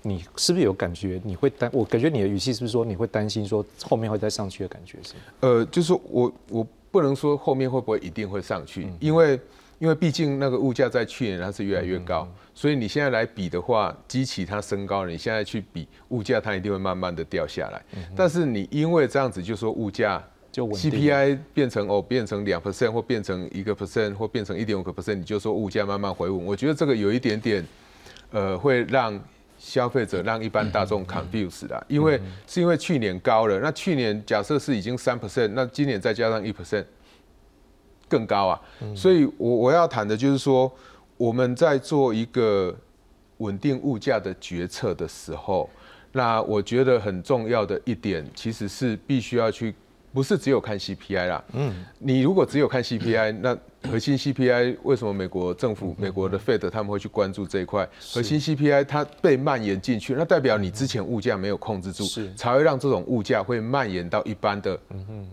你是不是有感觉你会担？我感觉你的语气是不是说你会担心说后面会再上去的感觉是？呃，就是我我。不能说后面会不会一定会上去，因为因为毕竟那个物价在去年它是越来越高，所以你现在来比的话，机器它升高了，你现在去比物价，它一定会慢慢的掉下来。但是你因为这样子就说物价就 CPI 变成哦变成两 percent 或变成一个 percent 或变成一点五个 percent，你就说物价慢慢回稳，我觉得这个有一点点呃会让。消费者让一般大众 confuse 啦，因为是因为去年高了，那去年假设是已经三 percent，那今年再加上一 percent，更高啊。所以，我我要谈的就是说，我们在做一个稳定物价的决策的时候，那我觉得很重要的一点，其实是必须要去不是只有看 CPI 啦。嗯，你如果只有看 CPI，那核心 CPI 为什么美国政府、美国的 Fed 他们会去关注这一块？核心 CPI 它被蔓延进去，那代表你之前物价没有控制住，是。才会让这种物价会蔓延到一般的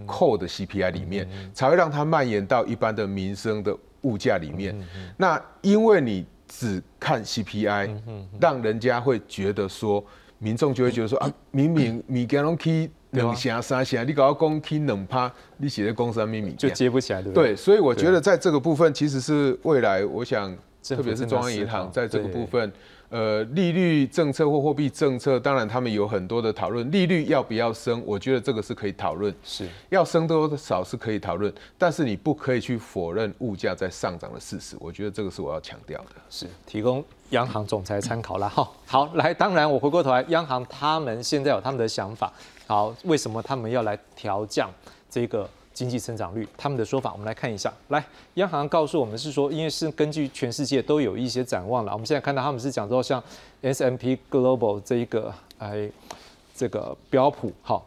扣的 CPI 里面，才会让它蔓延到一般的民生的物价里面。那因为你只看 CPI，让人家会觉得说，民众就会觉得说啊，明明物件拢起两成三下，你搞我讲起两趴，你写的公司秘密就接不起来，对不对？对，所以我觉得在这个部分其实是未来，我想特别是中央银行在这个部分，呃，利率政策或货币政策，当然他们有很多的讨论，利率要不要升，我觉得这个是可以讨论，是要升多少是可以讨论，但是你不可以去否认物价在上涨的事实，我觉得这个是我要强调的。是提供央行总裁参考啦。哈，好，来，当然我回过头来，央行他们现在有他们的想法。好，为什么他们要来调降这个经济增长率？他们的说法，我们来看一下。来，央行告诉我们是说，因为是根据全世界都有一些展望了。我们现在看到他们是讲说，像 S M P Global 这一个，哎，这个标普，好。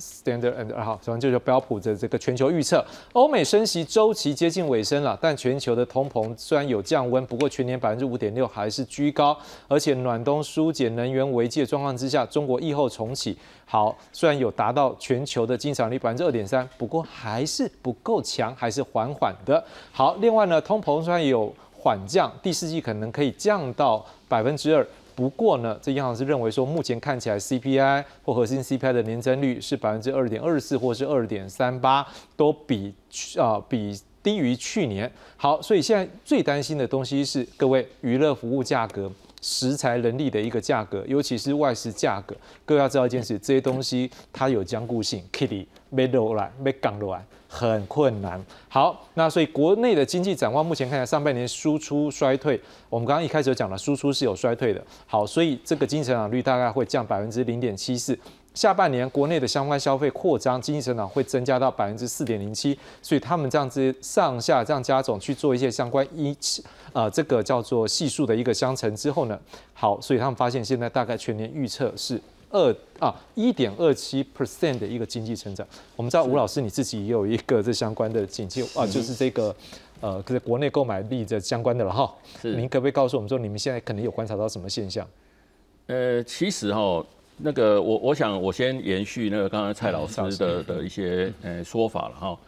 Standard and 好，反正就是标普的这个全球预测，欧美升息周期接近尾声了，但全球的通膨虽然有降温，不过全年百分之五点六还是居高，而且暖冬疏解能源危机的状况之下，中国疫后重启，好，虽然有达到全球的经常率百分之二点三，不过还是不够强，还是缓缓的。好，另外呢，通膨虽然有缓降，第四季可能可以降到百分之二。不过呢，这央行是认为说，目前看起来 CPI 或核心 CPI 的年增率是百分之二点二四或是二点三八，都比啊、比低于去年。好，所以现在最担心的东西是各位娱乐服务价格。食材、人力的一个价格，尤其是外食价格，各位要知道一件事，这些东西它有僵固性，Kitty 没落来，没降落来，很困难。好，那所以国内的经济展望目前看来上半年输出衰退，我们刚刚一开始有讲了，输出是有衰退的。好，所以这个经济增长率大概会降百分之零点七四。下半年国内的相关消费扩张，经济增长会增加到百分之四点零七，所以他们这样子上下这样加总去做一些相关一呃这个叫做系数的一个相乘之后呢，好，所以他们发现现在大概全年预测是二啊一点二七 percent 的一个经济成长。我们知道吴老师你自己也有一个这相关的警戒啊，就是这个呃在国内购买力的相关的了哈。是您可不可以告诉我们说，你们现在可能有观察到什么现象？呃，其实哈，那个我我想我先延续那个刚才蔡老师的的一些呃说法了哈，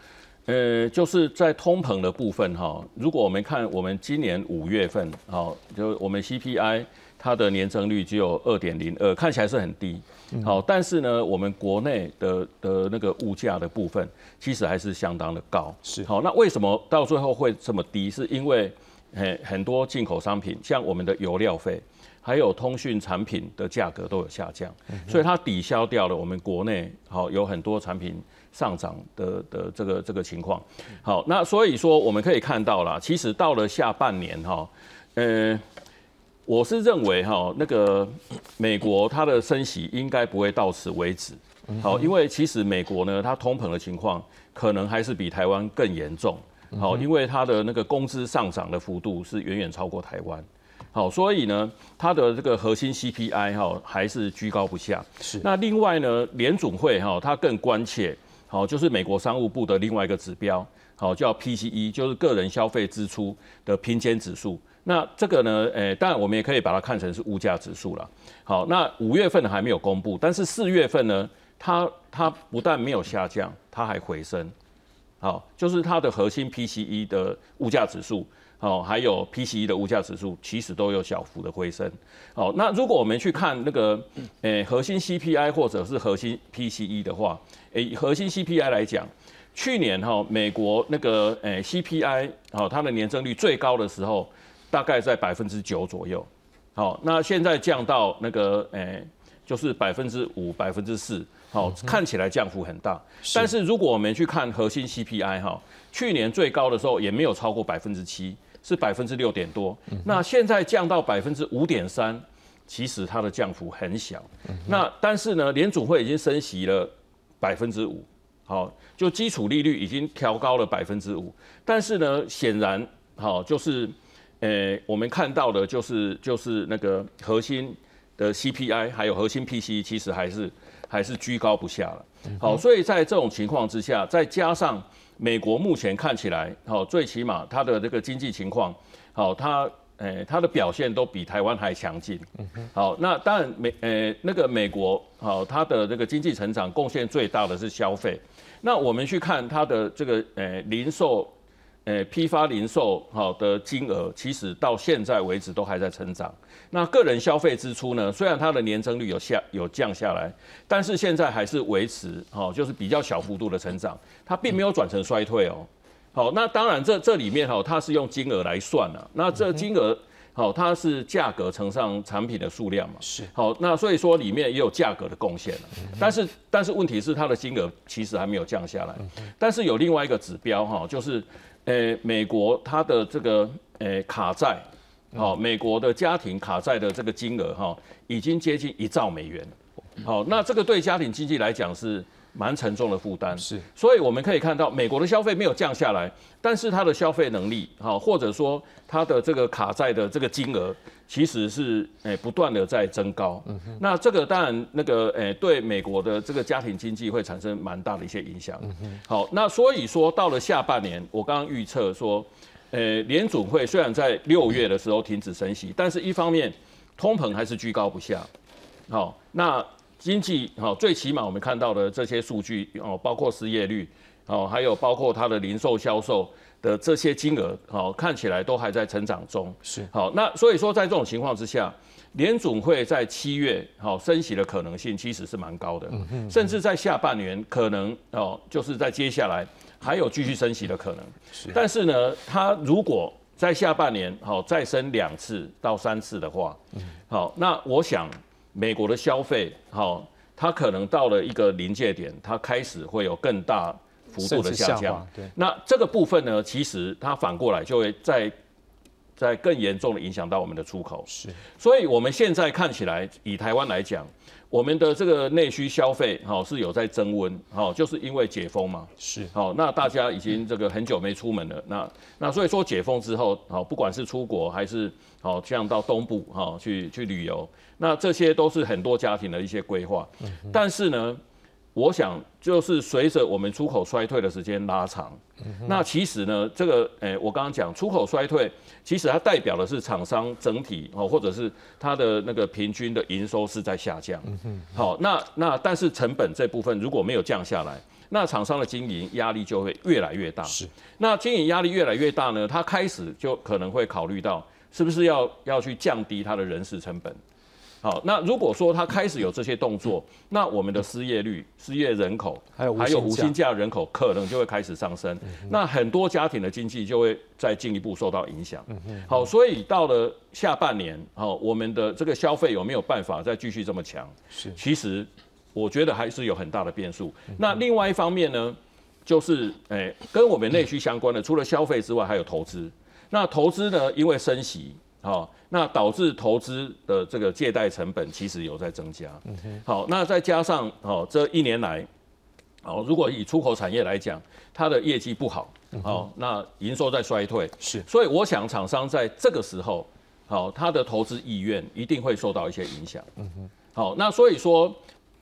呃，就是在通膨的部分哈，如果我们看我们今年五月份哈，就我们 CPI 它的年增率只有二点零二，看起来是很低，好，但是呢，我们国内的的那个物价的部分其实还是相当的高，是好，那为什么到最后会这么低？是因为很很多进口商品，像我们的油料费。还有通讯产品的价格都有下降，所以它抵消掉了我们国内好有很多产品上涨的的这个这个情况。好，那所以说我们可以看到啦，其实到了下半年哈，呃，我是认为哈，那个美国它的升息应该不会到此为止。好，因为其实美国呢，它通膨的情况可能还是比台湾更严重。好，因为它的那个工资上涨的幅度是远远超过台湾。好，所以呢，它的这个核心 CPI 哈还是居高不下。是那另外呢，联总会哈它更关切，好就是美国商务部的另外一个指标，好叫 PCE，就是个人消费支出的拼接指数。那这个呢，诶，当然我们也可以把它看成是物价指数了。好，那五月份还没有公布，但是四月份呢，它它不但没有下降，它还回升。好，就是它的核心 PCE 的物价指数。哦，还有 PCE 的物价指数其实都有小幅的回升。好，那如果我们去看那个，诶，核心 CPI 或者是核心 PCE 的话，诶，核心 CPI 来讲，去年哈美国那个诶 CPI 好，它的年增率最高的时候大概在百分之九左右。好，那现在降到那个诶就是百分之五、百分之四。好，看起来降幅很大。但是如果我们去看核心 CPI 哈，去年最高的时候也没有超过百分之七。是百分之六点多，那现在降到百分之五点三，其实它的降幅很小。那但是呢，联储会已经升息了百分之五，好，就基础利率已经调高了百分之五。但是呢，显然好就是，呃，我们看到的就是就是那个核心的 CPI 还有核心 PCE 其实还是还是居高不下了。好，所以在这种情况之下，再加上美国目前看起来，好，最起码它的这个经济情况，好，它诶它的表现都比台湾还强劲。好，那当然美诶那个美国，好，它的这个经济成长贡献最大的是消费。那我们去看它的这个诶零售。诶，批发零售好的金额，其实到现在为止都还在成长。那个人消费支出呢？虽然它的年增率有下有降下来，但是现在还是维持好，就是比较小幅度的成长，它并没有转成衰退哦。好，那当然这这里面哈，它是用金额来算的。那这金额好，它是价格乘上产品的数量嘛？是。好，那所以说里面也有价格的贡献了。但是但是问题是它的金额其实还没有降下来。但是有另外一个指标哈，就是。诶，美国它的这个诶卡债，好，美国的家庭卡债的这个金额哈，已经接近一兆美元。好，那这个对家庭经济来讲是蛮沉重的负担。是，所以我们可以看到，美国的消费没有降下来，但是它的消费能力，好，或者说它的这个卡债的这个金额。其实是诶不断的在增高，嗯那这个当然那个诶对美国的这个家庭经济会产生蛮大的一些影响。好，那所以说到了下半年，我刚刚预测说，诶联总会虽然在六月的时候停止升息，但是一方面通膨还是居高不下。好，那经济好最起码我们看到的这些数据哦，包括失业率哦，还有包括它的零售销售。的这些金额，好看起来都还在成长中。是好，那所以说在这种情况之下，联总会在七月好升息的可能性其实是蛮高的，甚至在下半年可能哦，就是在接下来还有继续升息的可能。是，但是呢，它如果在下半年好再升两次到三次的话，好，那我想美国的消费好，它可能到了一个临界点，它开始会有更大。幅度的下降，对，那这个部分呢，其实它反过来就会在在更严重的影响到我们的出口。是，所以我们现在看起来，以台湾来讲，我们的这个内需消费，哈，是有在增温，哈，就是因为解封嘛。是，好，那大家已经这个很久没出门了，那那所以说解封之后，好，不管是出国还是好像到东部哈去去旅游，那这些都是很多家庭的一些规划。但是呢。我想就是随着我们出口衰退的时间拉长，那其实呢，这个诶，我刚刚讲出口衰退，其实它代表的是厂商整体哦，或者是它的那个平均的营收是在下降。好，那那但是成本这部分如果没有降下来，那厂商的经营压力就会越来越大。是，那经营压力越来越大呢，他开始就可能会考虑到是不是要要去降低他的人事成本。好，那如果说他开始有这些动作，那我们的失业率、失业人口，还有还有无薪假人口，可能就会开始上升。那很多家庭的经济就会再进一步受到影响。好，所以到了下半年，好，我们的这个消费有没有办法再继续这么强？是，其实我觉得还是有很大的变数。那另外一方面呢，就是诶，跟我们内需相关的，除了消费之外，还有投资。那投资呢，因为升息。好，那导致投资的这个借贷成本其实有在增加。好，那再加上哦，这一年来，哦，如果以出口产业来讲，它的业绩不好，好，那营收在衰退，是，所以我想厂商在这个时候，好，他的投资意愿一定会受到一些影响。嗯哼，好，那所以说，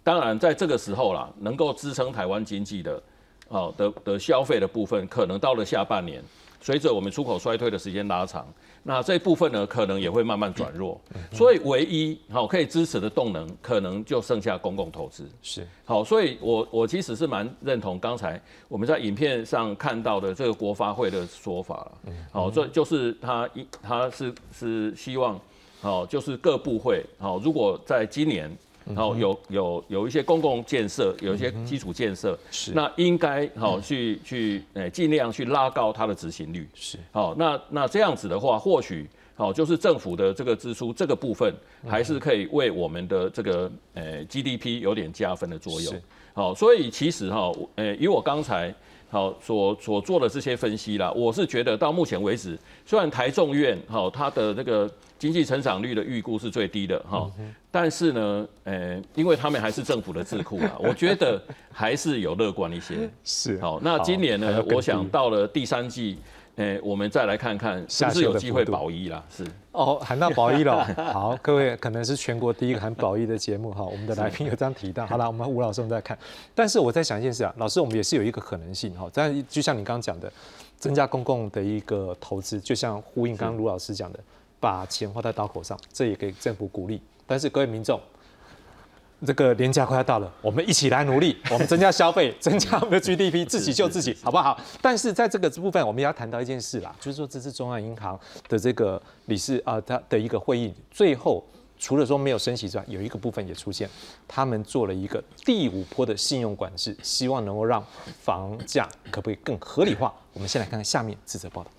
当然在这个时候啦，能够支撑台湾经济的，好的的消费的部分，可能到了下半年，随着我们出口衰退的时间拉长。那这部分呢，可能也会慢慢转弱，所以唯一好可以支持的动能，可能就剩下公共投资。是好，所以我我其实是蛮认同刚才我们在影片上看到的这个国发会的说法了。好，这就是他一他是是希望，好就是各部会好，如果在今年。然后有有有一些公共建设，有一些基础建设，是。那应该好去去诶尽量去拉高它的执行率，是。好那那这样子的话，或许好就是政府的这个支出这个部分，还是可以为我们的这个诶 GDP 有点加分的作用。好，所以其实哈诶以我刚才好所所做的这些分析啦，我是觉得到目前为止，虽然台众院好它的那个。经济成长率的预估是最低的哈，但是呢，呃，因为他们还是政府的智库啊，我觉得还是有乐观一些。是好，那今年呢，我想到了第三季，哎，我们再来看看是不是有机会保一啦？是哦，喊到保一了。好，各位可能是全国第一个喊保一的节目哈。我们的来宾有这样提到。好了，我们吴老师我们再看。但是我在想一件事啊，老师，我们也是有一个可能性哈。但就像你刚刚讲的，增加公共的一个投资，就像呼应刚刚卢老师讲的，把钱花在刀口上，这也给政府鼓励。但是各位民众。这个年假快要到了，我们一起来努力，我们增加消费，增加我们的 GDP，自己救自己，好不好？但是在这个部分，我们要谈到一件事啦，就是说这次中央银行的这个理事啊，他的一个会议，最后除了说没有升息之外，有一个部分也出现，他们做了一个第五波的信用管制，希望能够让房价可不可以更合理化？我们先来看看下面这则报道。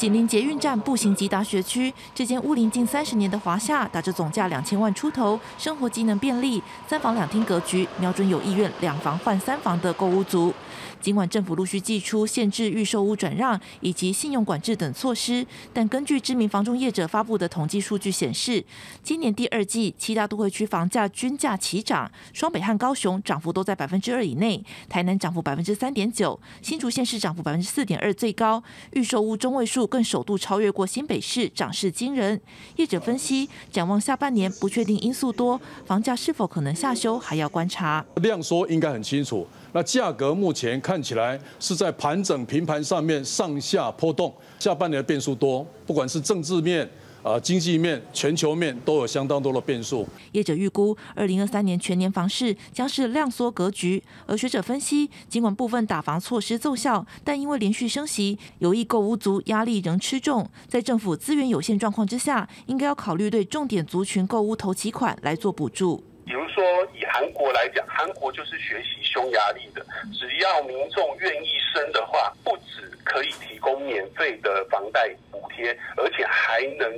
紧邻捷运站步行即达学区，这间屋龄近三十年的华夏，打着总价两千万出头，生活机能便利，三房两厅格局，瞄准有意愿两房换三房的购物族。尽管政府陆续祭出限制预售屋转让以及信用管制等措施，但根据知名房中业者发布的统计数据显示，今年第二季七大都会区房价均价齐涨，双北和高雄涨幅都在百分之二以内，台南涨幅百分之三点九，新竹县市涨幅百分之四点二最高，预售屋中位数更首度超越过新北市，涨势惊人。业者分析，展望下半年不确定因素多，房价是否可能下修还要观察。量缩应该很清楚。那价格目前看起来是在盘整平盘上面上下波动，下半年变数多，不管是政治面、啊经济面、全球面都有相当多的变数。业者预估，二零二三年全年房市将是量缩格局，而学者分析，尽管部分打房措施奏效，但因为连续升息，有意购屋族压力仍吃重，在政府资源有限状况之下，应该要考虑对重点族群购屋投期款来做补助。比如说，以韩国来讲，韩国就是学习匈牙利的，只要民众愿意生的话，不止可以提供免费的房贷补贴，而且还能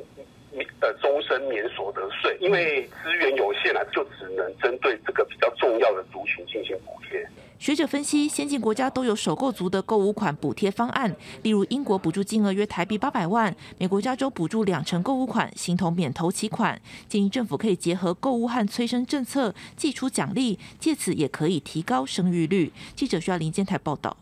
免呃终身免所得税。因为资源有限啊，就只能针对这个比较重要的族群进行补贴。学者分析，先进国家都有首购族的购物款补贴方案，例如英国补助金额约台币八百万，美国加州补助两成购物款，形同免头期款。建议政府可以结合购物和催生政策，寄出奖励，借此也可以提高生育率。记者需要林建台报道。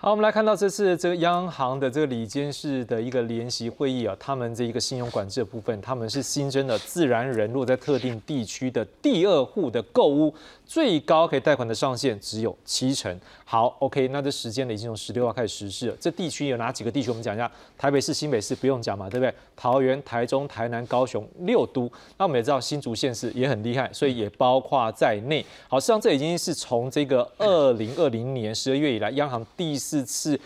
好，我们来看到这次这个央行的这个里监事的一个联席会议啊，他们这一个信用管制的部分，他们是新增了自然人落在特定地区的第二户的购物。最高可以贷款的上限只有七成。好，OK，那这时间呢已经从十六号开始实施了。这地区有哪几个地区？我们讲一下，台北市、新北市不用讲嘛，对不对？桃园、台中、台南、高雄六都。那我们也知道新竹县市也很厉害，所以也包括在内。好，实际上这已经是从这个二零二零年十二月以来，央行第四次。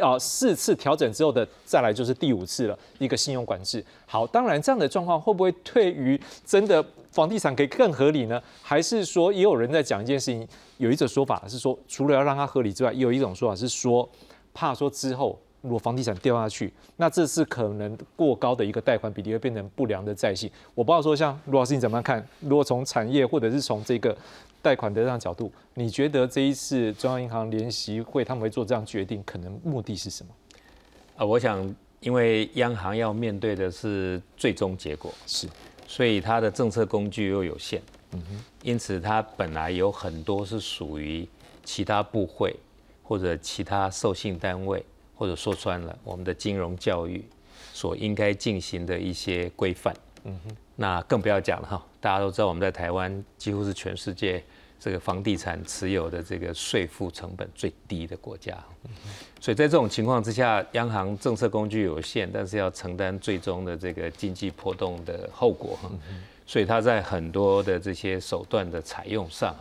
啊，四次调整之后的再来就是第五次了，一个信用管制。好，当然这样的状况会不会对于真的房地产可以更合理呢？还是说也有人在讲一件事情，有一种说法是说，除了要让它合理之外，也有一种说法是说，怕说之后。如果房地产掉下去，那这是可能过高的一个贷款比例会变成不良的债信。我不知道说像卢老师你怎么看？如果从产业或者是从这个贷款的这样角度，你觉得这一次中央银行联席会他们会做这样决定，可能目的是什么？啊，我想因为央行要面对的是最终结果，是，所以它的政策工具又有限，嗯哼，因此它本来有很多是属于其他部会或者其他授信单位。或者说穿了，我们的金融教育所应该进行的一些规范，嗯哼，那更不要讲了哈。大家都知道，我们在台湾几乎是全世界这个房地产持有的这个税负成本最低的国家，所以在这种情况之下，央行政策工具有限，但是要承担最终的这个经济波动的后果，所以他在很多的这些手段的采用上，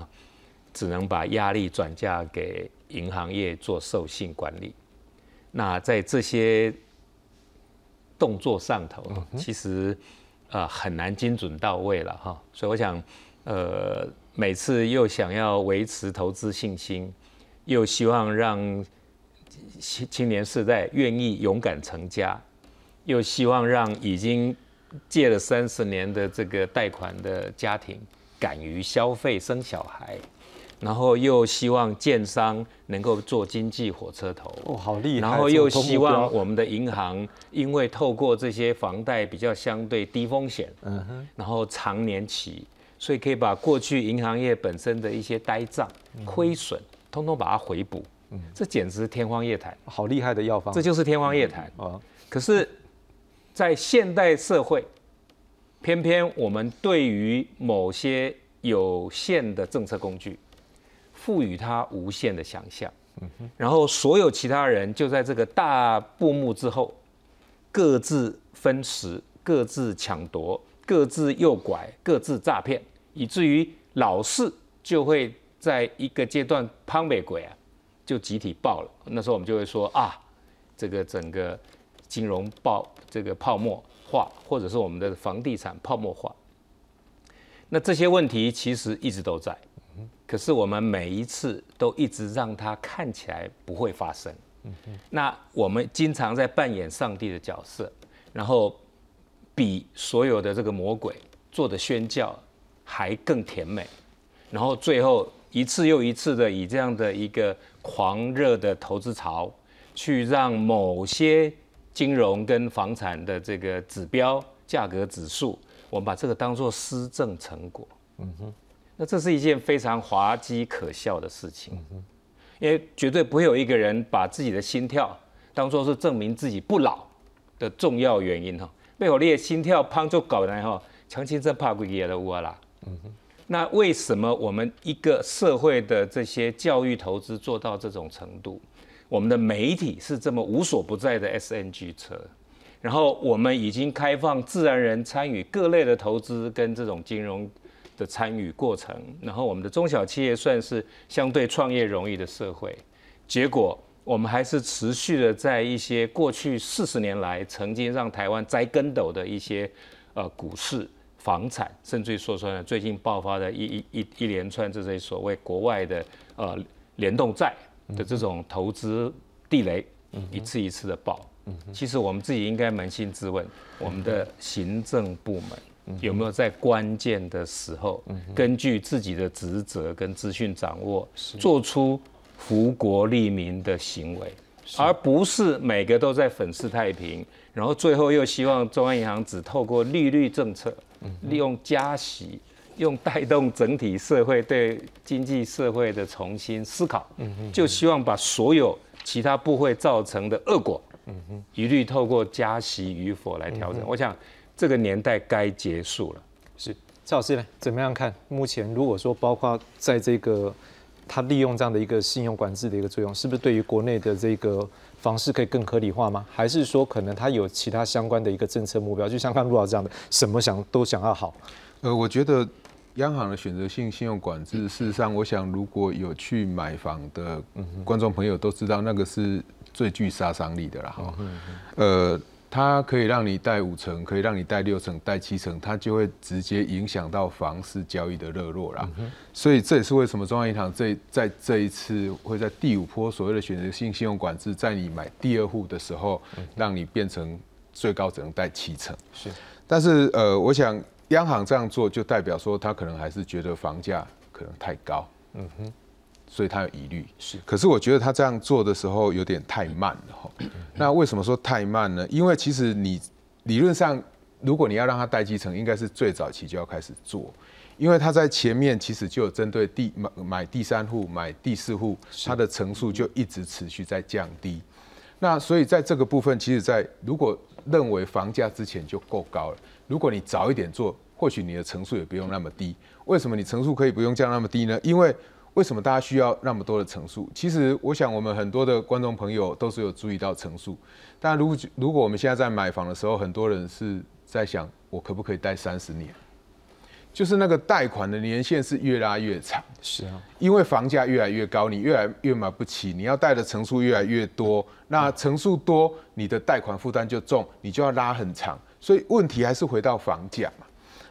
只能把压力转嫁给银行业做授信管理。那在这些动作上头，其实呃很难精准到位了哈。所以我想，呃，每次又想要维持投资信心，又希望让青青年世代愿意勇敢成家，又希望让已经借了三十年的这个贷款的家庭敢于消费生小孩。然后又希望建商能够做经济火车头，哦，好厉害！然后又希望我们的银行，因为透过这些房贷比较相对低风险，嗯哼，然后长年期，所以可以把过去银行业本身的一些呆账、亏损，通通把它回补。这简直天方夜谭，好厉害的药方，这就是天方夜谭。啊！可是，在现代社会，偏偏我们对于某些有限的政策工具，赋予它无限的想象，然后所有其他人就在这个大布幕之后，各自分食，各自抢夺，各自诱拐，各自诈骗，以至于老是就会在一个阶段攀美鬼啊，就集体爆了。那时候我们就会说啊，这个整个金融爆这个泡沫。化，或者是我们的房地产泡沫化，那这些问题其实一直都在，可是我们每一次都一直让它看起来不会发生。那我们经常在扮演上帝的角色，然后比所有的这个魔鬼做的宣教还更甜美，然后最后一次又一次的以这样的一个狂热的投资潮，去让某些。金融跟房产的这个指标价格指数，我们把这个当做施政成果。嗯哼，那这是一件非常滑稽可笑的事情。嗯哼，因为绝对不会有一个人把自己的心跳当做是证明自己不老的重要原因哈。背后列心跳胖就搞来哈，强心针怕鬼也的乌啦。嗯哼，那为什么我们一个社会的这些教育投资做到这种程度？我们的媒体是这么无所不在的 SNG 车，然后我们已经开放自然人参与各类的投资跟这种金融的参与过程，然后我们的中小企业算是相对创业容易的社会，结果我们还是持续的在一些过去四十年来曾经让台湾栽跟斗的一些呃股市、房产，甚至于说出来最近爆发的一一一一连串这些所谓国外的呃联动债。的这种投资地雷，一次一次的爆。其实我们自己应该扪心自问，我们的行政部门有没有在关键的时候，根据自己的职责跟资讯掌握，做出福国利民的行为，而不是每个都在粉饰太平，然后最后又希望中央银行只透过利率政策，利用加息。用带动整体社会对经济社会的重新思考，就希望把所有其他部会造成的恶果，一律透过加息与否来调整。我想这个年代该结束了。是赵老师呢？怎么样看？目前如果说包括在这个他利用这样的一个信用管制的一个作用，是不是对于国内的这个方式可以更合理化吗？还是说可能它有其他相关的一个政策目标？就像刚陆老师这样的，什么想都想要好。呃，我觉得。央行的选择性信用管制，事实上，我想如果有去买房的观众朋友都知道，那个是最具杀伤力的了哈。呃，它可以让你贷五成，可以让你贷六成、贷七成，它就会直接影响到房市交易的热络啦。所以这也是为什么中央银行这在这一次会在第五波所谓的选择性信用管制，在你买第二户的时候，让你变成最高只能贷七成。是，但是呃，我想。央行这样做就代表说，他可能还是觉得房价可能太高，嗯哼，所以他有疑虑。是，可是我觉得他这样做的时候有点太慢了哈。那为什么说太慢呢？因为其实你理论上，如果你要让他代继承，应该是最早期就要开始做，因为他在前面其实就有针对第买买第三户、买第四户，它的层数就一直持续在降低。那所以在这个部分，其实在如果认为房价之前就够高了。如果你早一点做，或许你的层数也不用那么低。为什么你层数可以不用降那么低呢？因为为什么大家需要那么多的层数？其实我想我们很多的观众朋友都是有注意到层数。但如果如果我们现在在买房的时候，很多人是在想，我可不可以贷三十年？就是那个贷款的年限是越拉越长。是啊，因为房价越来越高，你越来越买不起，你要贷的层数越来越多，那层数多，你的贷款负担就重，你就要拉很长。所以问题还是回到房价嘛。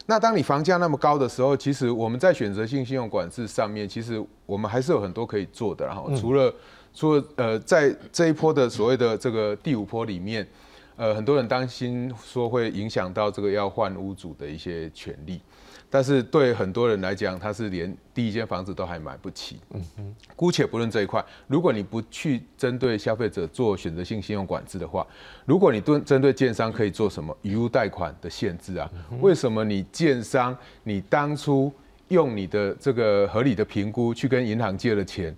那当你房价那么高的时候，其实我们在选择性信用管制上面，其实我们还是有很多可以做的。然后除了除了呃，在这一波的所谓的这个第五波里面，呃，很多人担心说会影响到这个要换屋主的一些权利。但是对很多人来讲，他是连第一间房子都还买不起。嗯哼，姑且不论这一块，如果你不去针对消费者做选择性信用管制的话，如果你对针对建商可以做什么余屋贷款的限制啊？为什么你建商你当初用你的这个合理的评估去跟银行借了钱，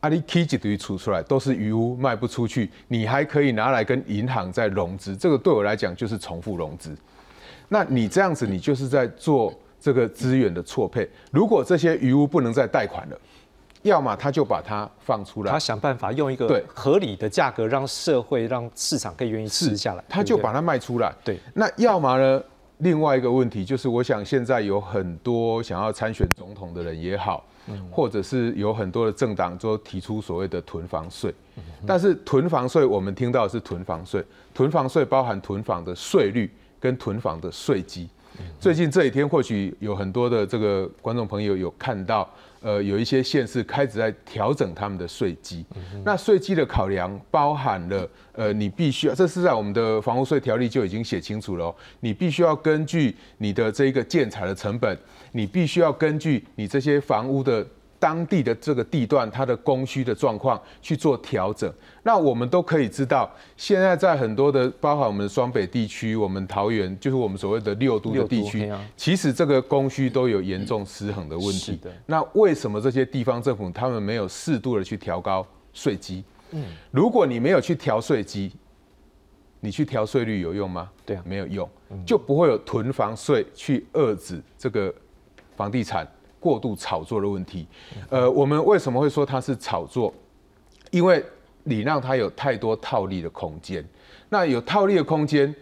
阿里 K 几堆出出来都是余屋卖不出去，你还可以拿来跟银行再融资，这个对我来讲就是重复融资。那你这样子，你就是在做这个资源的错配。如果这些余屋不能再贷款了，要么他就把它放出来，他想办法用一个对合理的价格，让社会、让市场可以愿意吃下来，他就把它卖出来。对。那要么呢？另外一个问题就是，我想现在有很多想要参选总统的人也好，或者是有很多的政党都提出所谓的囤房税。但是囤房税，我们听到的是囤房税，囤房税包含囤房的税率跟囤房的税基。最近这几天，或许有很多的这个观众朋友有看到，呃，有一些县市开始在调整他们的税基。那税基的考量包含了，呃，你必须要，这是在我们的房屋税条例就已经写清楚了哦，你必须要根据你的这一个建材的成本，你必须要根据你这些房屋的。当地的这个地段，它的供需的状况去做调整。那我们都可以知道，现在在很多的，包含我们的双北地区，我们桃园，就是我们所谓的六都的地区其实这个供需都有严重失衡的问题。那为什么这些地方政府他们没有适度的去调高税基？嗯，如果你没有去调税基，你去调税率有用吗？对啊没有用，就不会有囤房税去遏制这个房地产过度炒作的问题。呃，我们为什么会说它是炒作？因为你让它有太多套利的空间。那有套利的空间，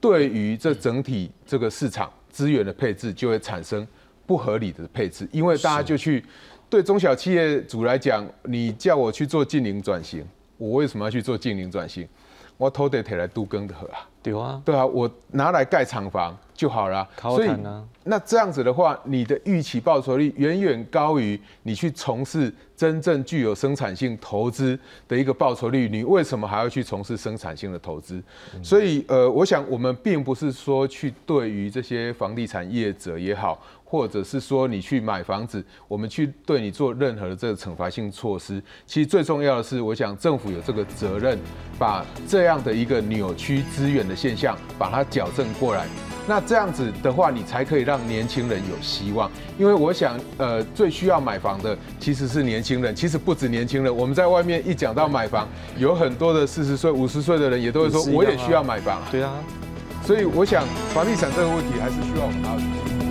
对于这整体这个市场资源的配置就会产生不合理的配置，因为大家就去对中小企业主来讲，你叫我去做近零转型，我为什么要去做近零转型？我偷得提来都更的啊。对啊，对啊，我拿来盖厂房就好了。靠所以那这样子的话，你的预期报酬率远远高于你去从事真正具有生产性投资的一个报酬率。你为什么还要去从事生产性的投资？所以呃，我想我们并不是说去对于这些房地产业者也好，或者是说你去买房子，我们去对你做任何的这个惩罚性措施。其实最重要的是，我想政府有这个责任，把这样的一个扭曲资源的现象，把它矫正过来。那这样子的话，你才可以让年轻人有希望。因为我想，呃，最需要买房的其实是年轻人，其实不止年轻人。我们在外面一讲到买房，有很多的四十岁、五十岁的人也都会说我也需要买房。对啊。所以我想，房地产这个问题还是需要我们。